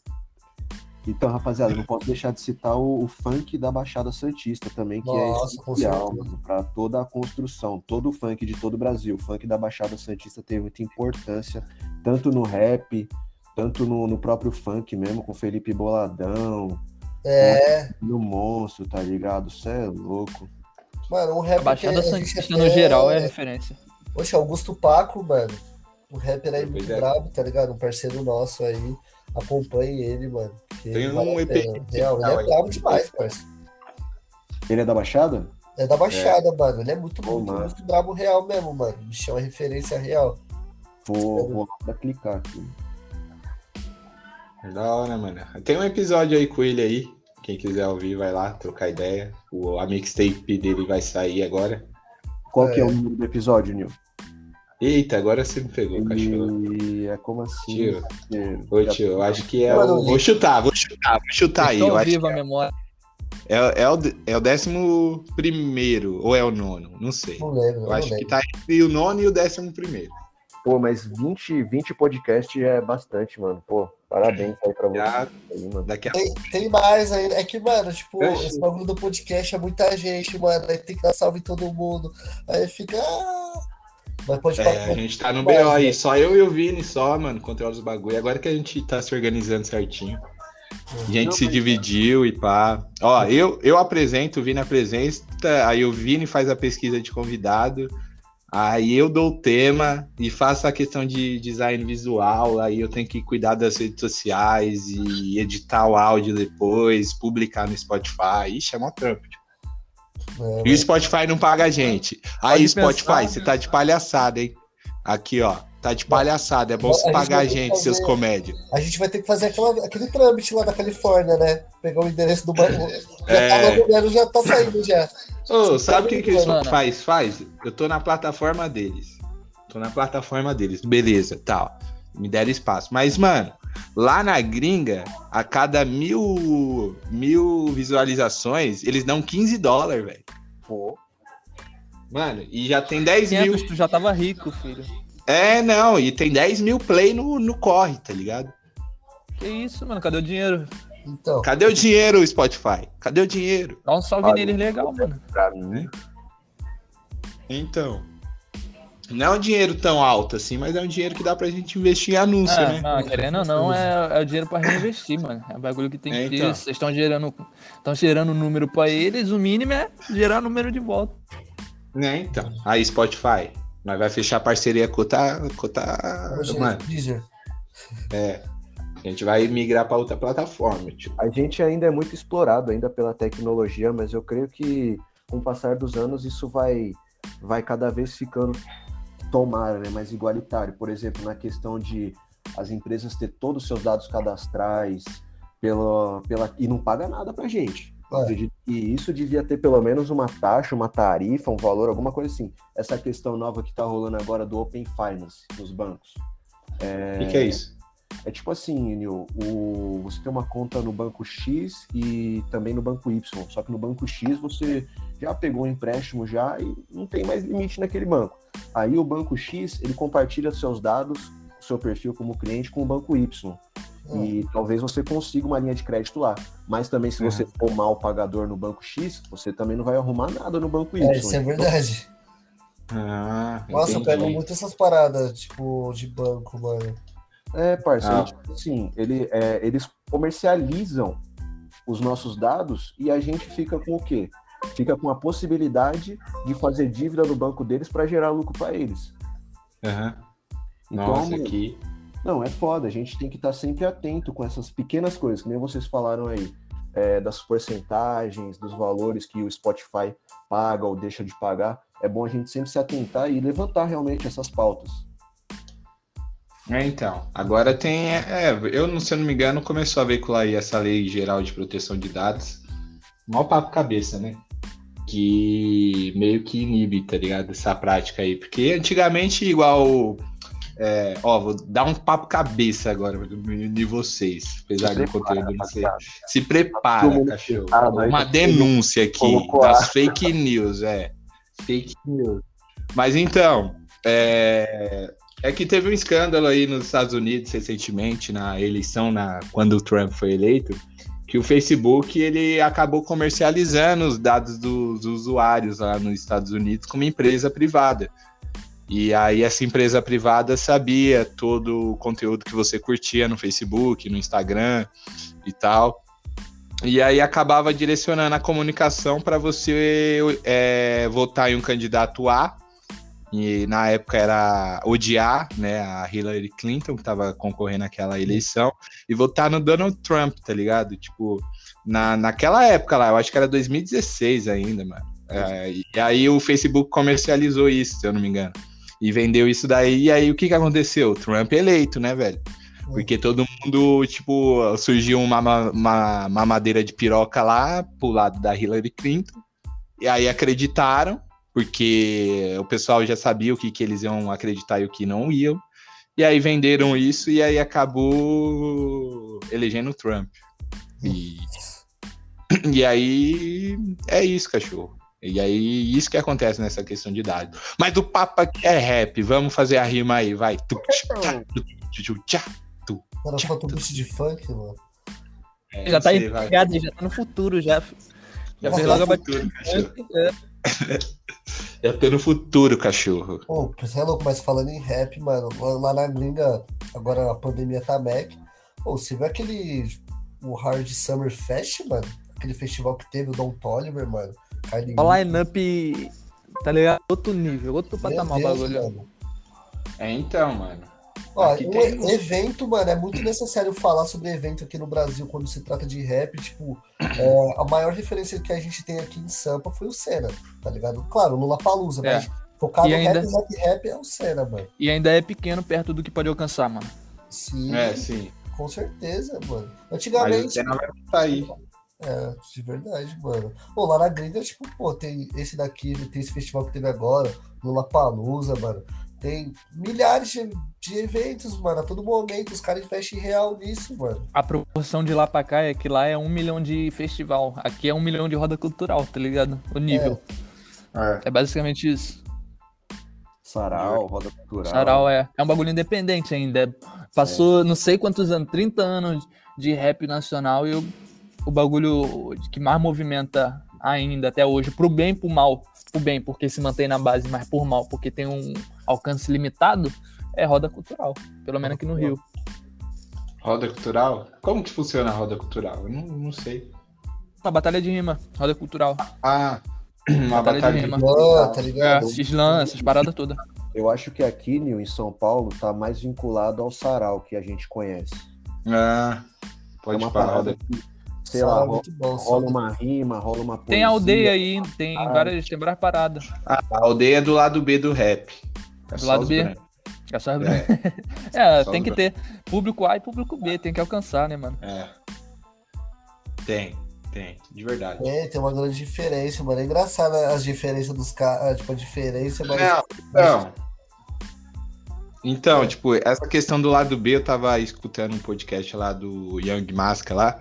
Então, rapaziada, não posso deixar de citar o, o funk da Baixada Santista também, que
Nossa,
é essencial pra toda a construção, todo o funk de todo o Brasil. O funk da Baixada Santista teve muita importância, tanto no rap, tanto no, no próprio funk mesmo, com Felipe Boladão,
é,
no Monstro, tá ligado? Cê é louco.
mano, um
A Baixada
que a gente
Santista
até-
no geral é referência.
Oxe, Augusto Paco, mano. Um rapper aí
Pois
muito
é.
brabo, tá ligado? Um parceiro nosso aí. Acompanhe ele, mano.
Tem um EP.
Real, ele é brabo demais, parceiro.
Ele é da Baixada?
É da Baixada, mano. Ele é muito,
Pô,
muito, brabo real mesmo, mano. O bichão é referência real.
Vou, vou clicar aqui.
É Da hora, mano. Tem um episódio aí com ele aí. Quem quiser ouvir, vai lá trocar ideia. O, a mixtape dele vai sair agora.
Qual que é
É.
o número do episódio, Nil?
Eita, agora você me pegou, cachorro.
E é como assim?
Tio.
parceiro?
Ô,
Já-
tio, eu acho que é o. Vou chutar, vou chutar, vou chutar aí.
Estou
Eu acho
viva
que
a memória.
é, é, o, é o décimo primeiro, ou é o nono? Não sei.
Não lembro,
Eu
não
acho que
lembro.
tá entre o nono e o décimo primeiro.
Pô, mas 20, 20 podcast é bastante, mano. Pô, parabéns aí pra você
Já
aí, mano.
daqui a
Tem, tem mais ainda. É que, mano, tipo,
Oxi.
esse bagulho do podcast é muita gente, mano. Aí tem que dar salve em todo mundo. Aí fica. ah. Mas pode
É, a gente tá no BO aí,
né?
só eu e o Vini só, mano, controla os bagulho. Agora que a gente tá se organizando certinho. A gente
Não,
se dividiu e pá. Ó, eu, eu apresento, o Vini apresenta, aí o Vini faz a pesquisa de convidado, aí eu dou o tema e faço a questão de design visual, aí eu tenho que cuidar das redes sociais e editar o áudio depois, publicar no Spotify. Ixi, é mó trampo.
É,
E o Spotify não paga a gente. Aí, Spotify,
pensar,
você
né?
tá de palhaçada, hein? Aqui, ó. Tá de palhaçada. É bom você pagar a gente, seus
fazer-
comédios.
A gente vai ter que fazer aquela, aquele trâmite lá da Califórnia, né? Pegar o endereço do banco. (laughs) Já
É.
tá logo vendo, já tá saindo já.
Ô, sabe o que, que o
Mano.
Spotify faz? Eu tô na plataforma deles. Tô na plataforma deles. Beleza, tal. Me deram espaço. Mas, mano, lá na gringa, a cada mil, mil visualizações, eles dão 15 dólares, velho.
Pô,
Mano, e já tem 10 mil.
500, tu já tava rico, filho.
É, não, e tem 10 mil play no, no corre, tá ligado?
Que isso, mano? Cadê o dinheiro?
Então,
Cadê o dinheiro, Spotify? Cadê o dinheiro?
Dá um salve
Olha,
neles legal, mano.
pra mim,
Então. Não é um dinheiro tão alto assim, mas é um dinheiro que dá pra gente investir em anúncio,
É,
né?
não, querendo ou não, é, é o dinheiro pra reinvestir, mano. É um bagulho que tem
É,
que ter.
então.
Vocês estão gerando, estão gerando número pra eles, o mínimo é gerar número de volta.
Né, então. Aí, Spotify, nós vai fechar parceria com outra. Com outra
hoje
mano,
Deezer.
é. A gente vai migrar pra outra plataforma. Tipo.
A gente ainda é muito explorado ainda pela tecnologia, mas eu creio que com o passar dos anos isso vai, vai cada vez ficando tomara, né, mais igualitário. Por exemplo, na questão de as empresas ter todos os seus dados cadastrais pela, pela, e não paga nada pra gente.
É.
que isso devia ter pelo menos uma taxa, uma tarifa, um valor, alguma coisa assim. Essa questão nova que tá rolando agora do Open Finance nos bancos.
O que, que é isso?
É tipo assim, Nil, o, você tem uma conta no banco X e também no banco Y. Só que no banco X você já pegou um empréstimo já e não tem mais limite naquele banco. Aí o banco X, ele compartilha seus dados, seu perfil como cliente com o banco Y. E talvez você consiga uma linha de crédito lá. Mas também se você for mal pagador no banco X, você também não vai arrumar nada no banco Y.
É, isso é verdade.
Ah,
Nossa, eu
entendi.
pego muito essas paradas, tipo, de banco, mano.
É, parceiro,
Ah.
tipo assim, ele, é, eles comercializam os nossos dados e a gente fica com o quê? Fica com a possibilidade de fazer dívida no banco deles para gerar lucro para eles.
Aham.
Então,
Nossa,
mano,
aqui.
não, é foda. A gente tem que estar sempre atento com essas pequenas coisas, que nem vocês falaram aí, é, das porcentagens, dos valores que o Spotify paga ou deixa de pagar. É bom a gente sempre se atentar e levantar realmente essas pautas.
É, então. Agora tem. É, eu, não- se eu não me engano, começou a veicular aí essa lei geral de proteção de dados. Mó papo cabeça, né? Que meio que inibe, tá ligado? Essa prática aí. Porque antigamente, igual. é, ó, vou dar um papo cabeça agora de vocês. Apesar do conteúdo não ser. Se prepara, cachorro. Uma denúncia aqui das fake news, é. Fake news. Mas então, é, é que teve um escândalo aí nos Estados Unidos recentemente, na eleição, na, quando o Trump foi eleito, que o Facebook ele acabou comercializando os dados dos usuários lá nos Estados Unidos como empresa privada. E aí essa empresa privada sabia todo o conteúdo que você curtia no Facebook, no Instagram e tal. E aí acabava direcionando a comunicação para você é, votar em um candidato A. E na época era odiar né, a Hillary Clinton, que estava concorrendo naquela eleição, e votar no Donald Trump, tá ligado? Tipo, na, naquela época lá, eu acho que era 2016 ainda, mano. É, e aí o Facebook comercializou isso, se eu não me engano. E vendeu isso daí. E aí o que, que aconteceu? Trump eleito, né, velho? Porque todo mundo, tipo, surgiu uma, uma mamadeira de piroca lá pro lado da Hillary Clinton. E aí acreditaram, porque o pessoal já sabia o que, que eles iam acreditar e o que não iam. E aí venderam isso e aí acabou elegendo o Trump. E, e aí é isso, cachorro. E aí, isso que acontece nessa questão de idade. Mas o papo aqui é rap. Vamos fazer a rima aí, vai. Tu, tchá, tu, tu, tchá, tu,
Cara, falta um beat de funk, mano.
É,
já tá já tá no futuro, já. Já fez logo a
futuro, cachorro.
batida.
Já tô no futuro, cachorro.
Pô, você é louco, mas falando em rap, mano, lá, na gringa, agora a pandemia tá back. Pô, você viu aquele. O Hard Summer Fest, mano? Aquele festival que teve o Don Toliver, mano. Kylie
O line-up, tá ligado? Outro nível, outro
Meu
patamar o
Deus,
bagulho.
mano.
É então, mano.
Ó,
Aqui
um
tem-
evento, mano, é muito necessário falar sobre evento aqui no Brasil quando se trata de rap. Tipo, (clears throat) é, a maior referência que a gente tem aqui em Sampa foi o Senna, tá ligado? Claro, o Lula Palusa,
É.
mas focado
E
em
ainda-
rap, rap, rap é o Senna, mano.
E ainda é pequeno perto do que pode alcançar, mano.
Sim,
É, sim.
com certeza, mano.
Mas
Antigamente.
você não vai sair.
É, de verdade, mano. Pô, lá na gringa, tipo, pô, tem esse daqui, tem esse festival que teve agora, Lula Palusa, mano. Tem milhares de, de eventos, mano. A todo momento, os caras investem real nisso, mano.
A proporção de lá pra cá é que lá é um milhão de festival. Aqui é um milhão de roda cultural, tá ligado? O nível.
É.
É, basicamente isso.
Sarau, roda cultural.
Sarau é, é um bagulho independente ainda. É- Passou não sei quantos anos, 30 anos de rap nacional e o, o bagulho que mais movimenta ainda até hoje, pro bem e pro mal. Pro bem, porque se mantém na base, mas por mal, porque tem um alcance limitado, é roda cultural. Pelo menos aqui no Rio.
Roda cultural? Como que funciona a roda cultural? Eu não, não sei.
Uma batalha de rima, roda cultural.
Ah, (clears throat) uma
Batalha de
batalha de
rima.
Ah, tá
É,
ligado?
Slam, essas paradas todas.
Eu acho que aqui, Nil, em São Paulo, tá mais vinculado ao sarau que a gente conhece.
Ah, pode
é uma parada que, sei
Sarau
lá,
é
ro-
muito bom.
rola uma rima, rola uma poesia.
Tem aldeia aí, tem
Ah.
várias, tem várias paradas.
Ah, a aldeia é do lado B do rap. É
Do lado B? É, só... (laughs) é
Só
tem que ter público A e público B, tem que alcançar, né, mano?
É. Tem, tem, de verdade.
É, tem uma grande diferença, mano. É engraçado as diferenças dos caras, tipo, a diferença, mas.
Não, não. Então, tipo, essa questão do lado B, eu tava escutando um podcast lá do Young Masca lá,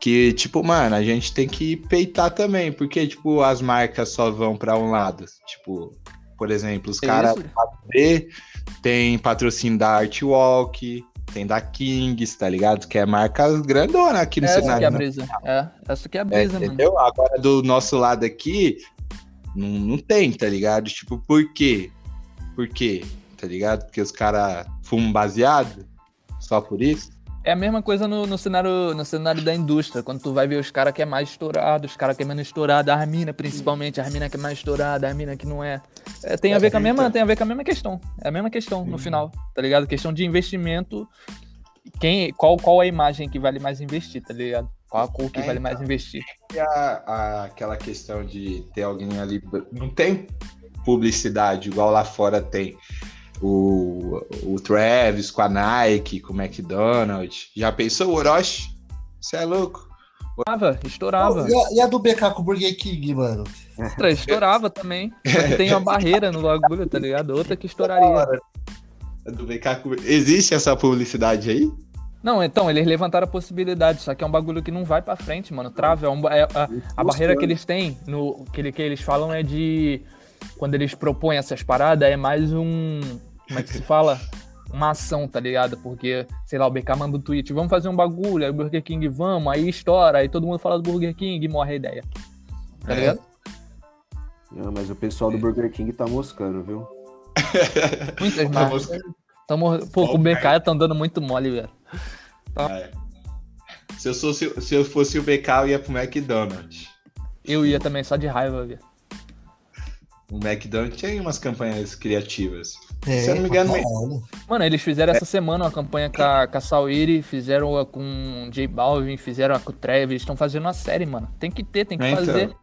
que, tipo, mano, a gente tem que peitar também, porque, tipo, as marcas só vão pra um lado. Tipo, por exemplo, os
É
caras tem patrocínio da Artwalk, tem da Kings, tá ligado? Que é marcas grandona aqui no
Essa que é
cenário.
a
né?
brisa. É, essa que é a
É,
brisa, mano.
entendeu? Agora do nosso lado aqui, não, não tem, tá ligado? Tipo, por quê? Por quê? Tá ligado? Porque os caras fumam baseado? Só por isso?
É a mesma coisa no, no cenário, no cenário da indústria, quando tu vai ver os caras que é mais estourado, os caras que é menos estourado, a mina principalmente, a mina que é mais estourada, a mina que não é. É, tem a ver com a mesma, tem a ver com a mesma questão. É a mesma questão no final, tá ligado? Questão de investimento. Quem, qual, qual a imagem que vale mais investir, tá ligado? Qual a cor que
É,
vale
então.
mais investir?
E a, a- aquela questão de ter alguém ali. Não tem publicidade igual lá fora tem. O, o Travis com a Nike, com o McDonald's. Já pensou o Orochi? Você é louco?
Estourava, estourava.
E a, e a do BK com o Burger King, mano?
Outra, estourava também. Tem uma barreira no bagulho, tá ligado? Outra que estouraria.
Do VK com- Existe essa publicidade aí?
Não, então, eles levantaram a possibilidade, só que é um bagulho que não vai pra frente, mano. Trava, é um é- a, a barreira que eles têm, no, que, que eles falam é de. Quando eles propõem essas paradas, é mais um. Como é que se fala? Uma ação, tá ligado? Porque, sei lá, o BK manda um tweet, vamos fazer um bagulho, aí o Burger King vamos, aí estoura, aí todo mundo fala do Burger King e morre a ideia. Tá
É.
ligado?
Não, mas o pessoal do Burger King tá moscando, viu?
Muitas
Tá
marcas. Tamo, pô, com o BK estão dando muito mole, velho.
É. Se eu, sou, se, se eu fosse o BK, eu ia pro McDonald's.
Eu ia também só de raiva, velho.
O McDonald's tinha umas campanhas criativas.
É,
Se eu não me engano,
caralho.
Mano, eles fizeram essa semana uma campanha com a, com a Sawiri, fizeram a com o J Balvin, fizeram a com o Travis, estão fazendo uma série, mano. Tem que ter, tem que
É, então.
fazer.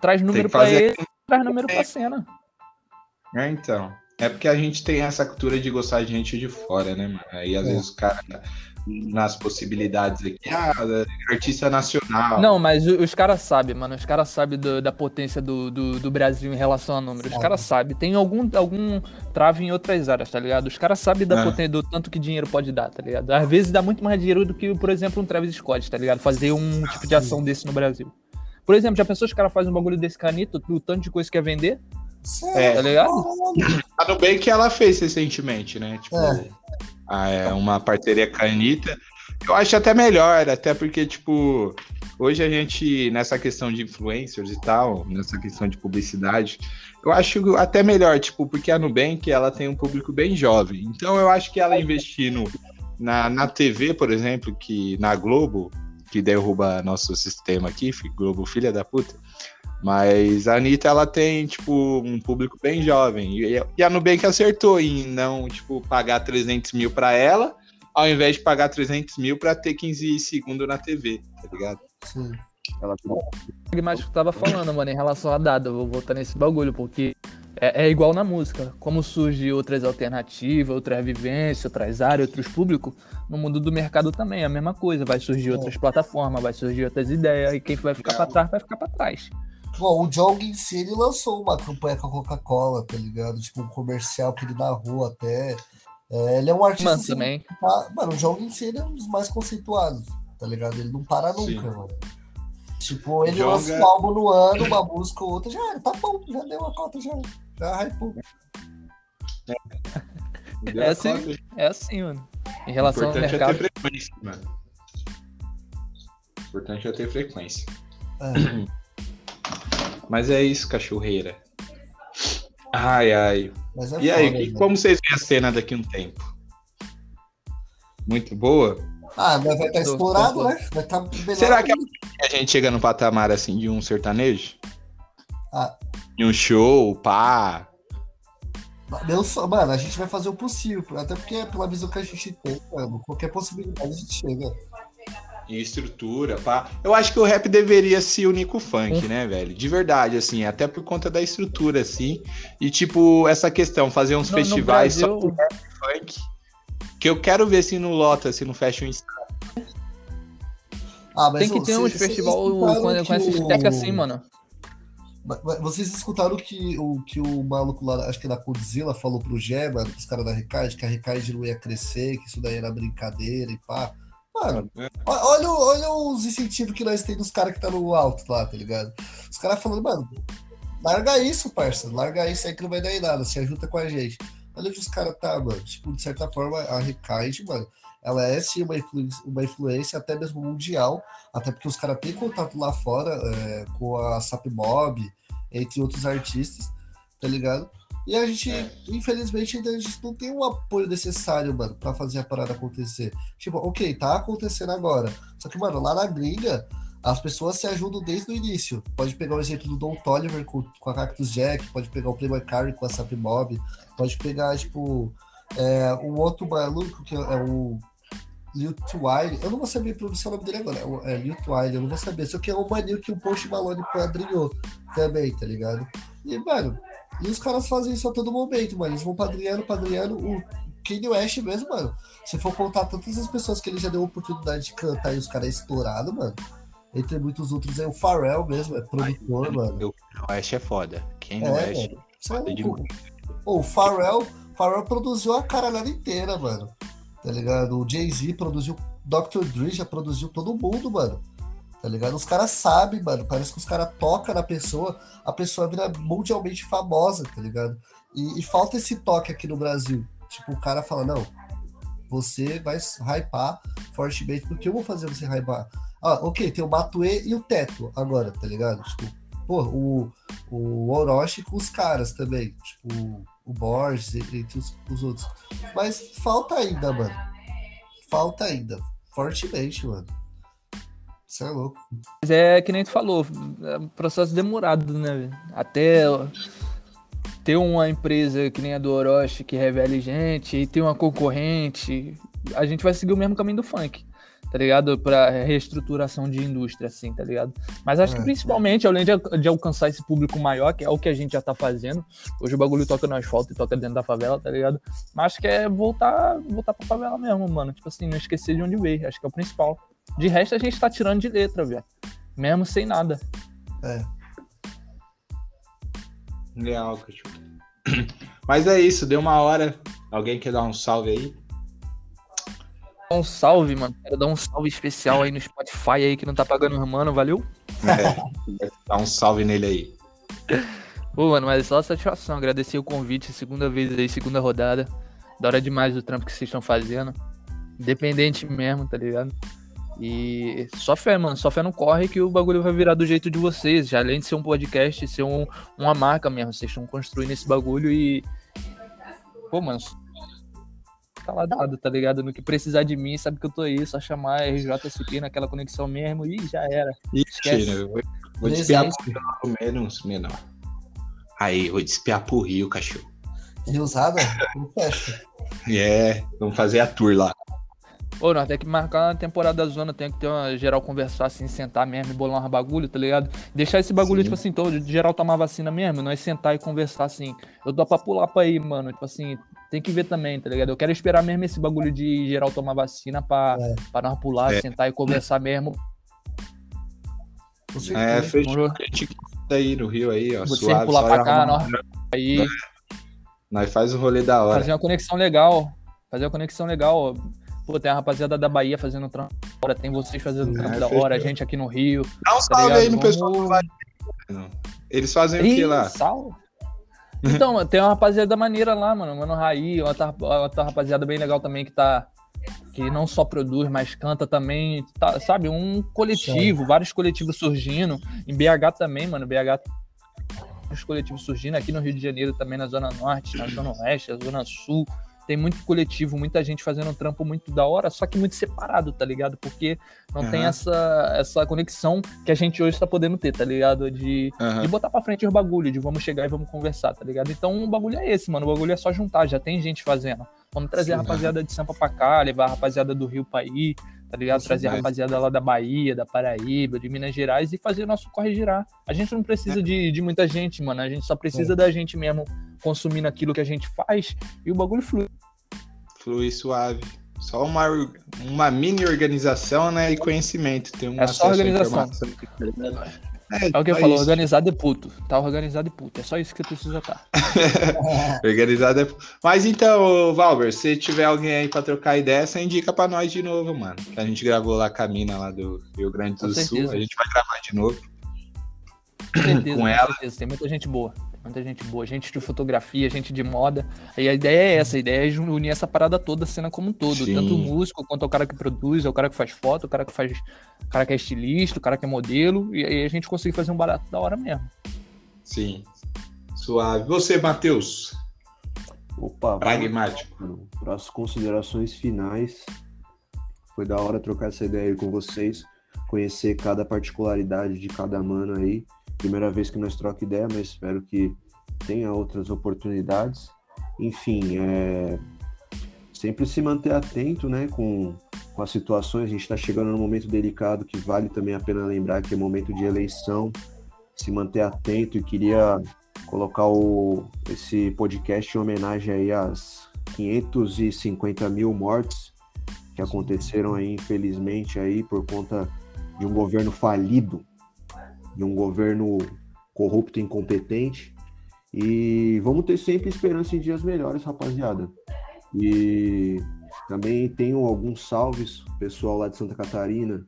Traz número pra
fazer-
ele, traz número pra cena.
É, então. É porque a gente tem essa cultura de gostar de gente de fora, né, mano? Aí às
É.
vezes o cara, nas possibilidades aqui, ah, artista nacional.
Não, mas os caras sabem, mano. Os caras sabem da potência do, do, do Brasil em relação a números. Os caras sabem. Tem algum, algum trave em outras áreas, tá ligado? Os caras sabem da
É.
potência, do tanto que dinheiro pode dar, tá ligado? Às vezes dá muito mais dinheiro do que, por exemplo, um Travis Scott, tá ligado? Fazer um tipo de ação desse no Brasil. Por exemplo, já pensou se os caras fazem um bagulho desse canito, o tanto de coisa que quer vender,
É.
tá ligado?
A Nubank ela fez recentemente, né? Tipo,
É.
a- é, uma parceria com a Anitta. Eu acho até melhor, até porque, tipo, hoje a gente, nessa questão de influencers e tal, nessa questão de publicidade, eu acho até melhor, tipo, porque a Nubank, ela tem um público bem jovem. Então eu acho que ela investindo na, na TV, por exemplo, que na Globo, que derruba nosso sistema aqui, Globo filha da puta, mas a Anitta, ela tem, tipo, um público bem jovem. E, a Nubank acertou em não, tipo, pagar 300 mil pra ela, ao invés de pagar 300 mil pra ter 15 segundos na TV, tá ligado?
Sim.
Ela
O pragmático tava falando, mano, em relação a dado, eu vou voltar nesse bagulho, porque é, é igual na música. Como surge outras alternativas, outras vivências, outras áreas, outros públicos, no mundo do mercado também é a mesma coisa. Vai surgir outras plataformas, vai surgir outras ideias, e quem vai ficar pra trás vai ficar pra trás.
Bom, o Jong em si, ele lançou uma campanha com a Coca-Cola, tá ligado? Tipo, um comercial que ele narrou até. É, ele é um artista.
Mano,
assim,
também.
tá- Mano, o Jong em si ele é um dos mais conceituados, tá ligado? Ele não para nunca,
Sim.
mano. Tipo, ele
Jonga-
lança um álbum no ano, uma música ou outra, já era, tá bom, já deu a cota, já. Já hypou.
É assim, é assim, mano. Em relação ao
importante é
mercado.
ter frequência, mano. importante é ter frequência.
É. (clears throat)
Mas é isso, cachorreira. Ai, ai.
Mas é
E aí,
foda, velho.
como vocês veem a cena daqui a um tempo? Muito boa?
Ah, mas vai estar
Tô-
explorado,
tô-
né? Vai estar melhor.
Será que a gente chega no patamar assim de um sertanejo?
Ah.
De um show, pá.
Meu mano, a gente vai fazer o possível, até porque pela visão que a gente tem, mano, qualquer possibilidade a gente chega.
E estrutura, pá. Eu acho que o rap deveria se unir com o funk,
Hum.
né, velho? De verdade, assim, até por conta da estrutura, assim. E, tipo, essa questão, fazer uns
No- no
festivais só
Brasil-
com rap e funk. Que eu quero ver se não lota, se não fecha um estádio.
Ah, mas
Tem que ter
vocês-
uns festival
escutaram
com, com
que
essa
o-
esteca assim, mano.
Vocês escutaram que o, que o maluco lá, acho que na Godzilla, falou pro Gé, mano, pros caras da Recade, que a Recade não ia crescer, que isso daí era brincadeira e pá. Mano,
É.
olha, olha os incentivos que nós temos dos caras que tá no alto lá, tá ligado? Os caras falando, mano, larga isso, parça, larga isso aí que não vai dar em nada, se ajuda com a gente. Olha onde os caras tá, mano. Tipo, de certa forma, a Recade, mano, ela é sim uma influência, uma influência até mesmo mundial, até porque os caras têm contato lá fora é, com a Sapmob, entre outros artistas, tá ligado? E a gente,
É.
infelizmente, ainda a gente não tem o apoio necessário, mano, pra fazer a parada acontecer. Tipo, ok, tá acontecendo agora. Só que, mano, lá na gringa, as pessoas se ajudam desde o início. Pode pegar o exemplo do Don Toliver com, com a Cactus Jack, pode pegar o Playboy Carey com a Sapmob, pode pegar, tipo, é, um outro maluco que é o Lil Twine. Eu não vou saber pronunciar o nome dele agora. É, é Lil Twine, eu não vou saber. Só que é um maninho que o Post Malone padrinhou também, tá ligado? E, mano, e os caras fazem isso a todo momento, mano. Eles vão padrinhando, padrinhando. O Kanye West mesmo, mano. Se for contar todas as pessoas que ele já deu a oportunidade de cantar e os caras estourados, mano. Entre muitos outros, é o Pharrell mesmo, é produtor, mano.
Eu, o West é foda. Quem
É,
West?
mano. É
foda demais.
O Pharrell, Pharrell produziu a caralhada inteira, mano. Tá ligado? O Jay-Z produziu, Dr. Dre já produziu todo mundo, mano. Tá ligado? Os caras sabem, mano. Parece que os caras tocam na pessoa, a pessoa vira mundialmente famosa, tá ligado? E, e falta esse toque aqui no Brasil. Tipo, o cara fala, não, você vai hypar fortemente, porque eu vou fazer você hypar. Ah, ok, tem o Matue e o Teto agora, tá ligado? Tipo, pô, o, o Orochi com os caras também. Tipo, o Borges, entre os, os outros. Mas falta ainda, mano. Falta ainda. Fortemente, mano. Isso é louco.
Mas é que nem tu falou, é um processo demorado, né? Até ter uma empresa que nem a do Orochi que revele gente, e ter uma concorrente, a gente vai seguir o mesmo caminho do funk. tá ligado? Pra reestruturação de indústria, assim, tá ligado? Mas acho
É,
que principalmente, além de, de alcançar esse público maior, que é o que a gente já tá fazendo, hoje o bagulho toca no asfalto e toca dentro da favela, tá ligado? Mas acho que é voltar, voltar pra favela mesmo, mano. Tipo assim, não esquecer de onde veio, acho que é o principal. De resto, a gente tá tirando de letra, velho. Mesmo sem nada.
É.
Legal, cachorro. (clears throat) Mas é isso, deu uma hora. Alguém quer dar um salve aí?
Um salve, mano. Quero dar um salve especial aí no Spotify aí que não tá pagando os mano, valeu?
É, (laughs) dá um salve nele aí. (laughs)
Pô, mano, mas é só satisfação. Agradecer o convite, segunda vez aí, segunda rodada. Da hora demais o trampo que vocês estão fazendo. Independente mesmo, tá ligado? E só fé, mano. Só fé não corre que o bagulho vai virar do jeito de vocês. Já além de ser um podcast, ser um, uma marca mesmo. Vocês estão construindo esse bagulho e. Pô, mano. Tá lá dado, tá ligado? No que precisar de mim, sabe que eu tô aí. Só chamar RJCP naquela conexão mesmo e já era. Esquece.
tira, eu vou, vou desviar pro menos menor. Aí, vou despiar pro Rio, cachorro.
Riosada? Não fecha.
É, vamos fazer a tour lá.
Ô, nós tem que marcar uma temporada da zona, tem que ter uma geral conversar assim, sentar mesmo e bolar uns bagulho, tá ligado? Deixar esse bagulho,
Sim.
tipo assim, todo, de geral tomar vacina mesmo, nós sentar e conversar assim. Eu dou pra pular pra aí, mano. Tipo assim, tem que ver também, tá ligado? Eu quero esperar mesmo esse bagulho de geral tomar vacina pra,
É.
pra nós pular,
É.
sentar e conversar mesmo.
É,
certeza.
fechou. Aí no Rio aí, ó.
Você
suave,
pular pra cá, nós aí
Nós faz o rolê da hora.
fazer uma conexão legal. Fazer uma conexão legal. Pô, tem a rapaziada da Bahia fazendo trampo da hora, tem vocês fazendo trampo
É,
da hora, a gente aqui no Rio.
Dá um
tá
salve
ligado?
aí no
Vamos-
pessoal do Vale. Eles fazem o que
Ih,
lá?
Sal? Então, tem uma rapaziada maneira lá, mano. Mano Raí, outra, outra rapaziada bem legal também que tá. Que não só produz, mas canta também. Tá, sabe? Um coletivo, vários coletivos surgindo. Em BH também, mano. BH vários coletivos surgindo. Aqui no Rio de Janeiro também, na Zona Norte, na Zona Oeste, na Zona Sul. Tem muito coletivo, muita gente fazendo um trampo muito da hora, só que muito separado, tá ligado? Porque não tem
Aham.
essa, essa conexão que a gente hoje tá podendo ter, tá ligado? De,
Aham.
de botar pra frente os bagulho, de vamos chegar e vamos conversar, tá ligado? Então o bagulho é esse, mano. O bagulho é só juntar, já tem gente fazendo. Vamos trazer a
Sim,
rapaziada de Sampa pra cá, levar a rapaziada do Rio pra ir, tá ligado? Trazer a rapaziada lá da Bahia, da Paraíba, de Minas Gerais e fazer o nosso corre girar. A gente não precisa de, de muita gente, mano. A gente só precisa da gente mesmo consumindo aquilo que a gente faz e o bagulho flui.
Flui suave. Só uma, uma mini organização, né? E conhecimento. Tem um
É só organização.
Informação.
É o que eu falo,
isso.
organizado e puto. Tá organizado e puto. É só isso que precisa estar. (laughs)
Organizado é... Mas então, Valber, se tiver alguém aí pra trocar ideia, você indica pra nós de novo, mano. Que a gente gravou lá com a mina lá do Rio Grande do Sul. A gente vai gravar de novo.
Com certeza,
Com
com
ela.
certeza. Tem muita gente boa. Muita gente boa. Gente de fotografia, gente de moda. E a ideia é essa. A ideia é unir essa parada toda, a cena como um todo.
Sim.
Tanto o músico, quanto o cara que produz, é o cara que faz foto, o cara que faz. O cara que é estilista, o cara que é modelo. E aí a gente consegue fazer um barato da hora mesmo.
Sim. Suave. Você, Matheus?
Opa,
Pragmático.
Para as considerações finais, foi da hora trocar essa ideia aí com vocês, conhecer cada particularidade de cada mano aí. Primeira vez que nós trocamos ideia, mas espero que tenha outras oportunidades. Enfim, é... sempre se manter atento né, com, com as situações. A gente está chegando num momento delicado que vale também a pena lembrar que é momento de eleição. Se manter atento e queria colocar o, esse podcast em homenagem aí às 550 mil mortes que aconteceram aí, infelizmente, aí por conta de um governo falido, de um governo corrupto e incompetente. E vamos ter sempre esperança em dias melhores, rapaziada. E também tenho alguns salves, pessoal lá de Santa Catarina,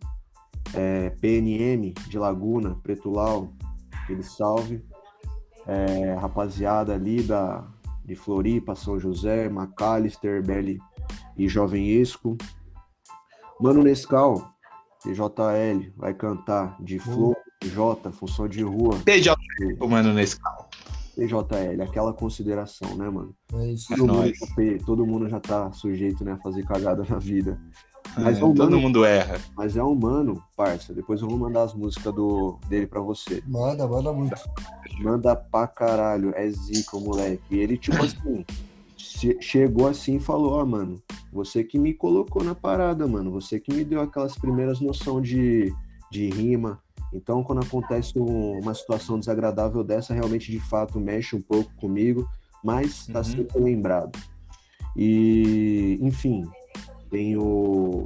é, PNM de Laguna, Pretulau, aquele salve é, rapaziada ali da, de Floripa, São José, McAllister, Belly e Jovem Isco. Mano Nescau, TJL, vai cantar de Flor, J, função de rua,
TJ, mano, nesse carro.
TJL, aquela consideração, né, mano?
É isso.
É
Todo mundo,
nóis.
já- todo mundo já tá sujeito né, a fazer cagada na vida. Mas
É,
é um
todo mundo erra.
Mas é um mano, parça. Depois eu vou mandar as músicas do, dele pra você.
Manda, manda muito.
Manda pra caralho, é zica, o moleque. E ele, tipo assim, che- chegou assim e falou, ó, mano, Você que me colocou na parada, mano. Você que me deu aquelas primeiras noção de, de rima. Então, quando acontece um, uma situação desagradável dessa, realmente, de fato, mexe um pouco comigo, mas tá uhum. sempre lembrado. E, enfim, tenho.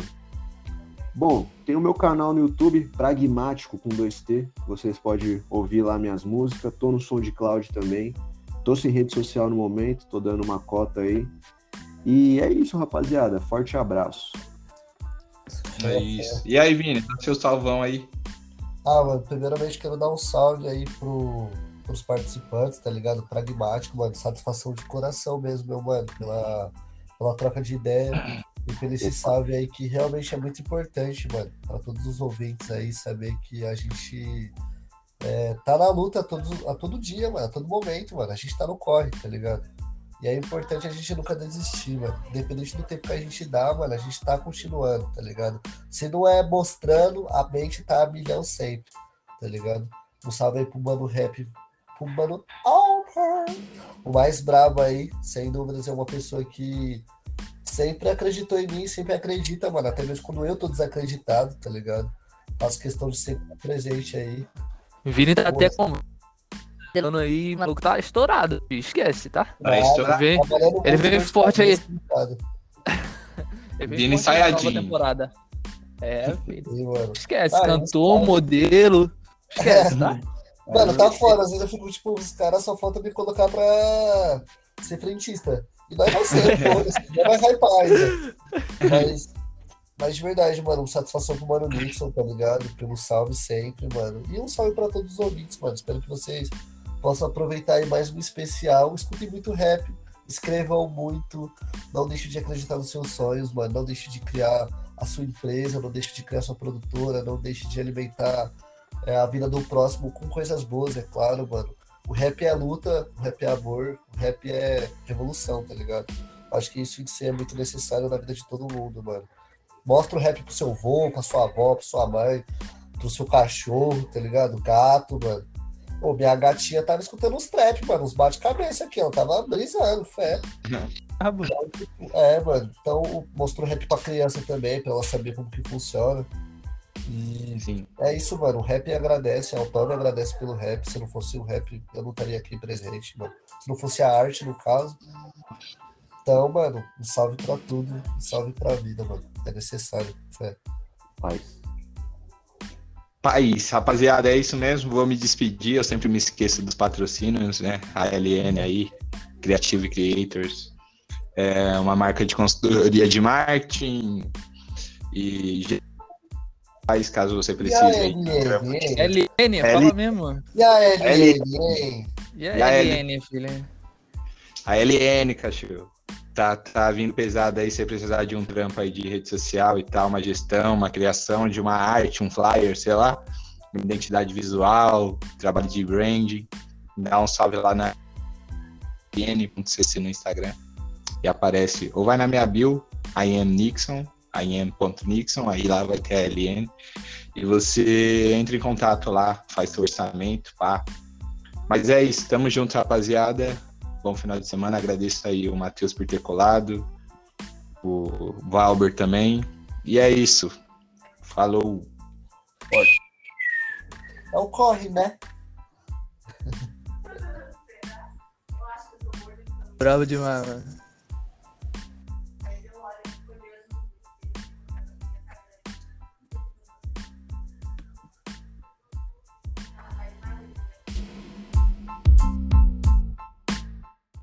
Bom, tem o meu canal no YouTube, Pragmático com 2T. Vocês podem ouvir lá minhas músicas. Tô no SoundCloud também. Tô sem rede social no momento, tô dando uma cota aí. E é isso, rapaziada. Forte abraço.
É isso. E aí, Vini, dá seu salvão aí.
Ah, mano, primeiramente quero dar um salve aí pro, pros participantes, tá ligado? Pragmático, mano. Satisfação de coração mesmo, meu mano, pela, pela troca de ideia e pelo esse salve aí que realmente é muito importante, mano, para todos os ouvintes aí saber que a gente é, tá na luta a todo, a todo dia, mano, a todo momento, mano. A gente tá no corre, tá ligado? E é importante a gente nunca desistir, mano. Independente do tempo que a gente dá, mano, a gente tá continuando, tá ligado? Se não é mostrando, a mente tá a milhão sempre, tá ligado? Um salve aí pro mano rap, pro mano o mais brabo aí, sem dúvidas, é uma pessoa que sempre acreditou em mim, sempre acredita, mano. Até mesmo quando eu tô desacreditado, tá ligado? Faço questão de ser presente aí.
Vini tá até com ano aí, o maluco tá estourado. Esquece, tá?
Tá estourado. (laughs)
Ele vem, ele vem forte aí.
ele vem ensaiadinho.
temporada. É, filho. Esquece, ah, cantor, modelo. Esquece, tá? (laughs)
Mano, tá fora. Às vezes eu fico, tipo, os caras só falta me colocar pra ser frentista. E nós vai ser, (laughs) pô. Não vai hypar ainda. Mas, mas de verdade, mano, satisfação pro Mano Nixon, tá ligado? Pelo salve sempre, mano. E um salve pra todos os ouvintes, mano. Espero que vocês possam aproveitar aí mais um especial. Escutem muito rap, escrevam muito, não deixe de acreditar nos seus sonhos, mano. Não deixe de criar a sua empresa, não deixe de criar sua produtora, não deixe de alimentar é, a vida do próximo com coisas boas, é claro, mano. O rap é luta, o rap é amor, o rap é revolução, tá ligado? Acho que isso em si é muito necessário na vida de todo mundo, mano. Mostra o rap pro seu avô, pra sua avó, pra sua mãe, pro seu cachorro, tá ligado? Gato, mano. Pô, minha gatinha tava escutando uns trap, mano, uns bate-cabeça aqui, ela tava brisando, fé. (laughs) Ah, é, mano. Então mostrou rap pra criança também, pra ela saber como que funciona. E Sim. é isso, mano. O rap agradece, a Antônio agradece pelo rap. Se não fosse o rap, eu não estaria aqui presente, mano. Se não fosse a arte, no caso. Então, mano, um salve pra tudo, um salve pra vida, mano. É necessário, fé.
Paz.
País, rapaziada, é isso mesmo. Vou me despedir. Eu sempre me esqueço dos patrocínios, né? A LN aí, Creative Creators, é uma marca de consultoria de marketing e faz caso você precise.
E a LN, LN, fala mesmo.
E a LN?
E a LN, filha?
A LN, cachorro tá, tá vindo pesado aí, você precisar de um trampo aí de rede social e tal, uma gestão, uma criação de uma arte, um flyer, sei lá, identidade visual, trabalho de branding, dá um salve lá na in.cc no Instagram e aparece, ou vai na minha bio, IM Nixon, im.nixon, aí lá vai ter a LN, e você entra em contato lá, faz seu orçamento, pá. Mas é isso, tamo junto, rapaziada bom final de semana. Agradeço aí o Matheus por ter colado, o Valber também. E é isso. Falou.
É o corre, né?
Bravo demais, mano.